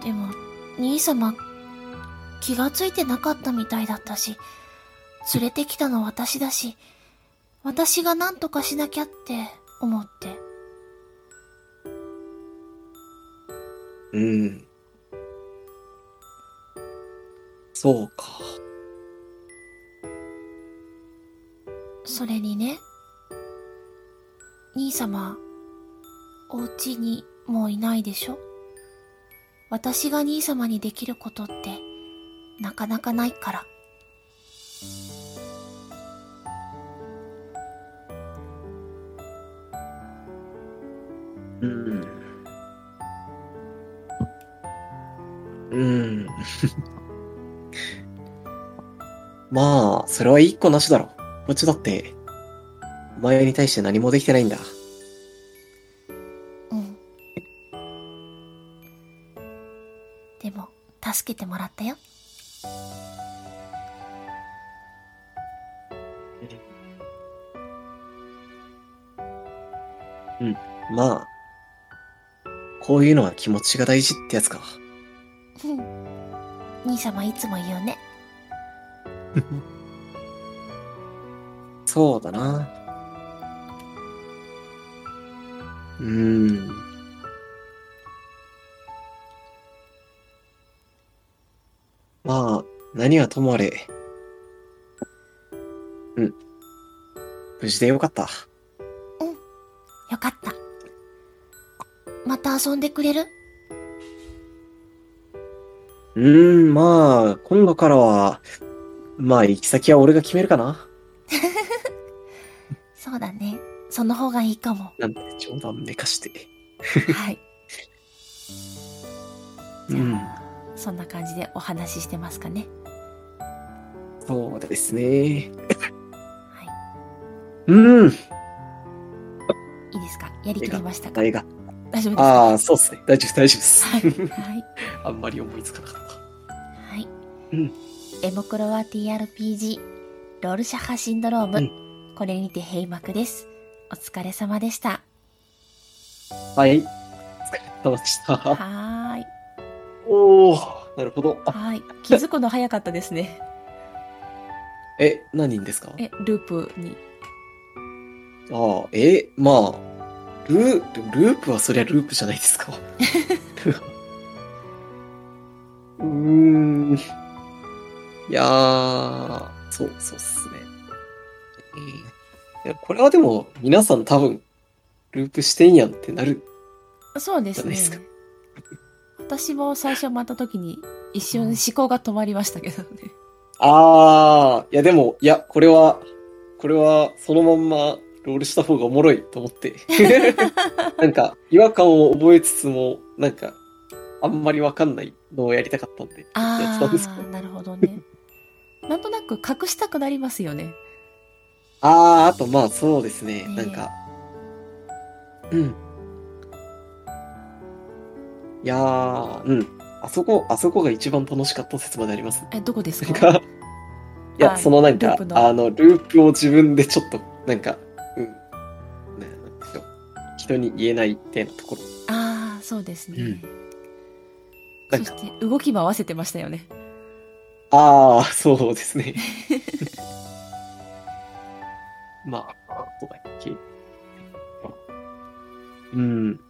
あ。でも、兄様、気がついてなかったみたいだったし、連れてきたの私だし、私が何とかしなきゃって思って。うん。そうか。それにね、兄様、お家にもういないでしょ？私が兄様にできることって、なかなかないから。まあ、それはいいっこなしだろ。こっちだって、お前に対して何もできてないんだ。うん。でも、助けてもらったよ。まあ、こういうのは気持ちが大事ってやつか。うん。兄様いつも言うね。そうだな。うーん。まあ、何はともあれ。うん。無事でよかった。よかった。また遊んでくれる？うーん、まあ、今度からは、まあ、行き先は俺が決めるかな。そうだね。その方がいいかも。なんて冗談めかして。はい。うん。あ、そんな感じでお話ししてますかね。そうですね。はうん。い。いいですか？やりきりましたか？大丈夫ですか？ああ、そうっすね。大丈夫、大丈夫です。はい。はい。あんまり思いつかなかっはい。うんエモクロワ TRPG、ロールシャッハシンドローム。うんこれにて閉幕です。お疲れ様でした。た。はい。お疲れ様でした。はーい。おー、なるほど。あはい。気づくの早かったですね。え、何人ですか？え、ループに。ああ、え、まあ、ルー、ループはそりゃループじゃないですか。うーん。いやー、そう、そうっすね。えーいやこれはでも、皆さん多分、ループしてんやんってなる。そうですね。私も最初回った時に一瞬思考が止まりましたけどね。あー、いやでも、いや、これは、これは、そのまんま、ロールした方がおもろいと思って。なんか、違和感を覚えつつも、なんか、あんまりわかんないのをやりたかったんで、やってあたんですけどー、なるほどね。なんとなく隠したくなりますよね。あー、あとまあそうですね、ねえなんか、うん。いやー、うん。あそこ、あそこが一番楽しかった説まであります。え、どこですか？か、いや、あそのなんかあの、ループを自分でちょっと、なんか、うん。人に言えないってところ。ああ、そうですね。うんそして動きも合わせてましたよね。ああ、そうですね。まあ、どうだっけ？うん。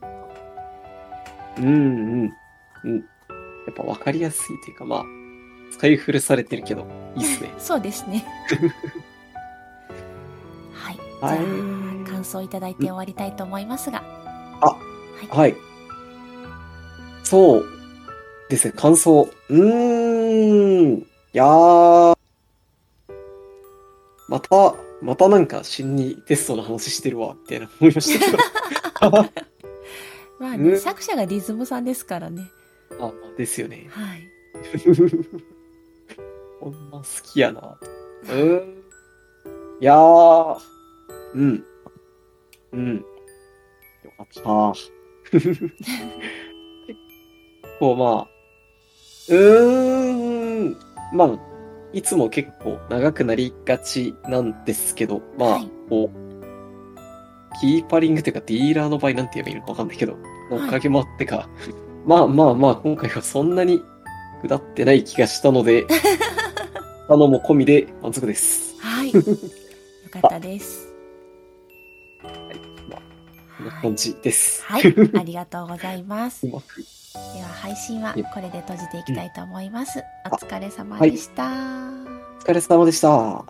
うん、うん、うん。やっぱ分かりやすいというか、まあ、使い古されてるけど、いいっすね。そうですね。はい。はいじゃあ、感想いただいて終わりたいと思いますが。あはい。はい。そうですね、感想。うーん。いやー。また、またなんか、新にテストの話してるわ、みたいな思いましたけど。まあね、うん作者がリズムさんですからね。あ、ですよね。はい。こんな好きやな。うーん。いやー。うん。うん。よかった。こう、まあ。うーん。まあ、いつも結構長くなりがちなんですけど、まあ、はいこう、キーパリングというかディーラーの場合なんて言えばいいのかわかんないけど、のおかげもあってか、まあまあまあ、今回はそんなに下ってない気がしたので、あのも込みで満足です。はい。よかったです。こんな感じです。はい、ありがとうございます。でうまくは配信はこれで閉じていきたいと思います。お疲れ様はいでした。お疲れ様でした。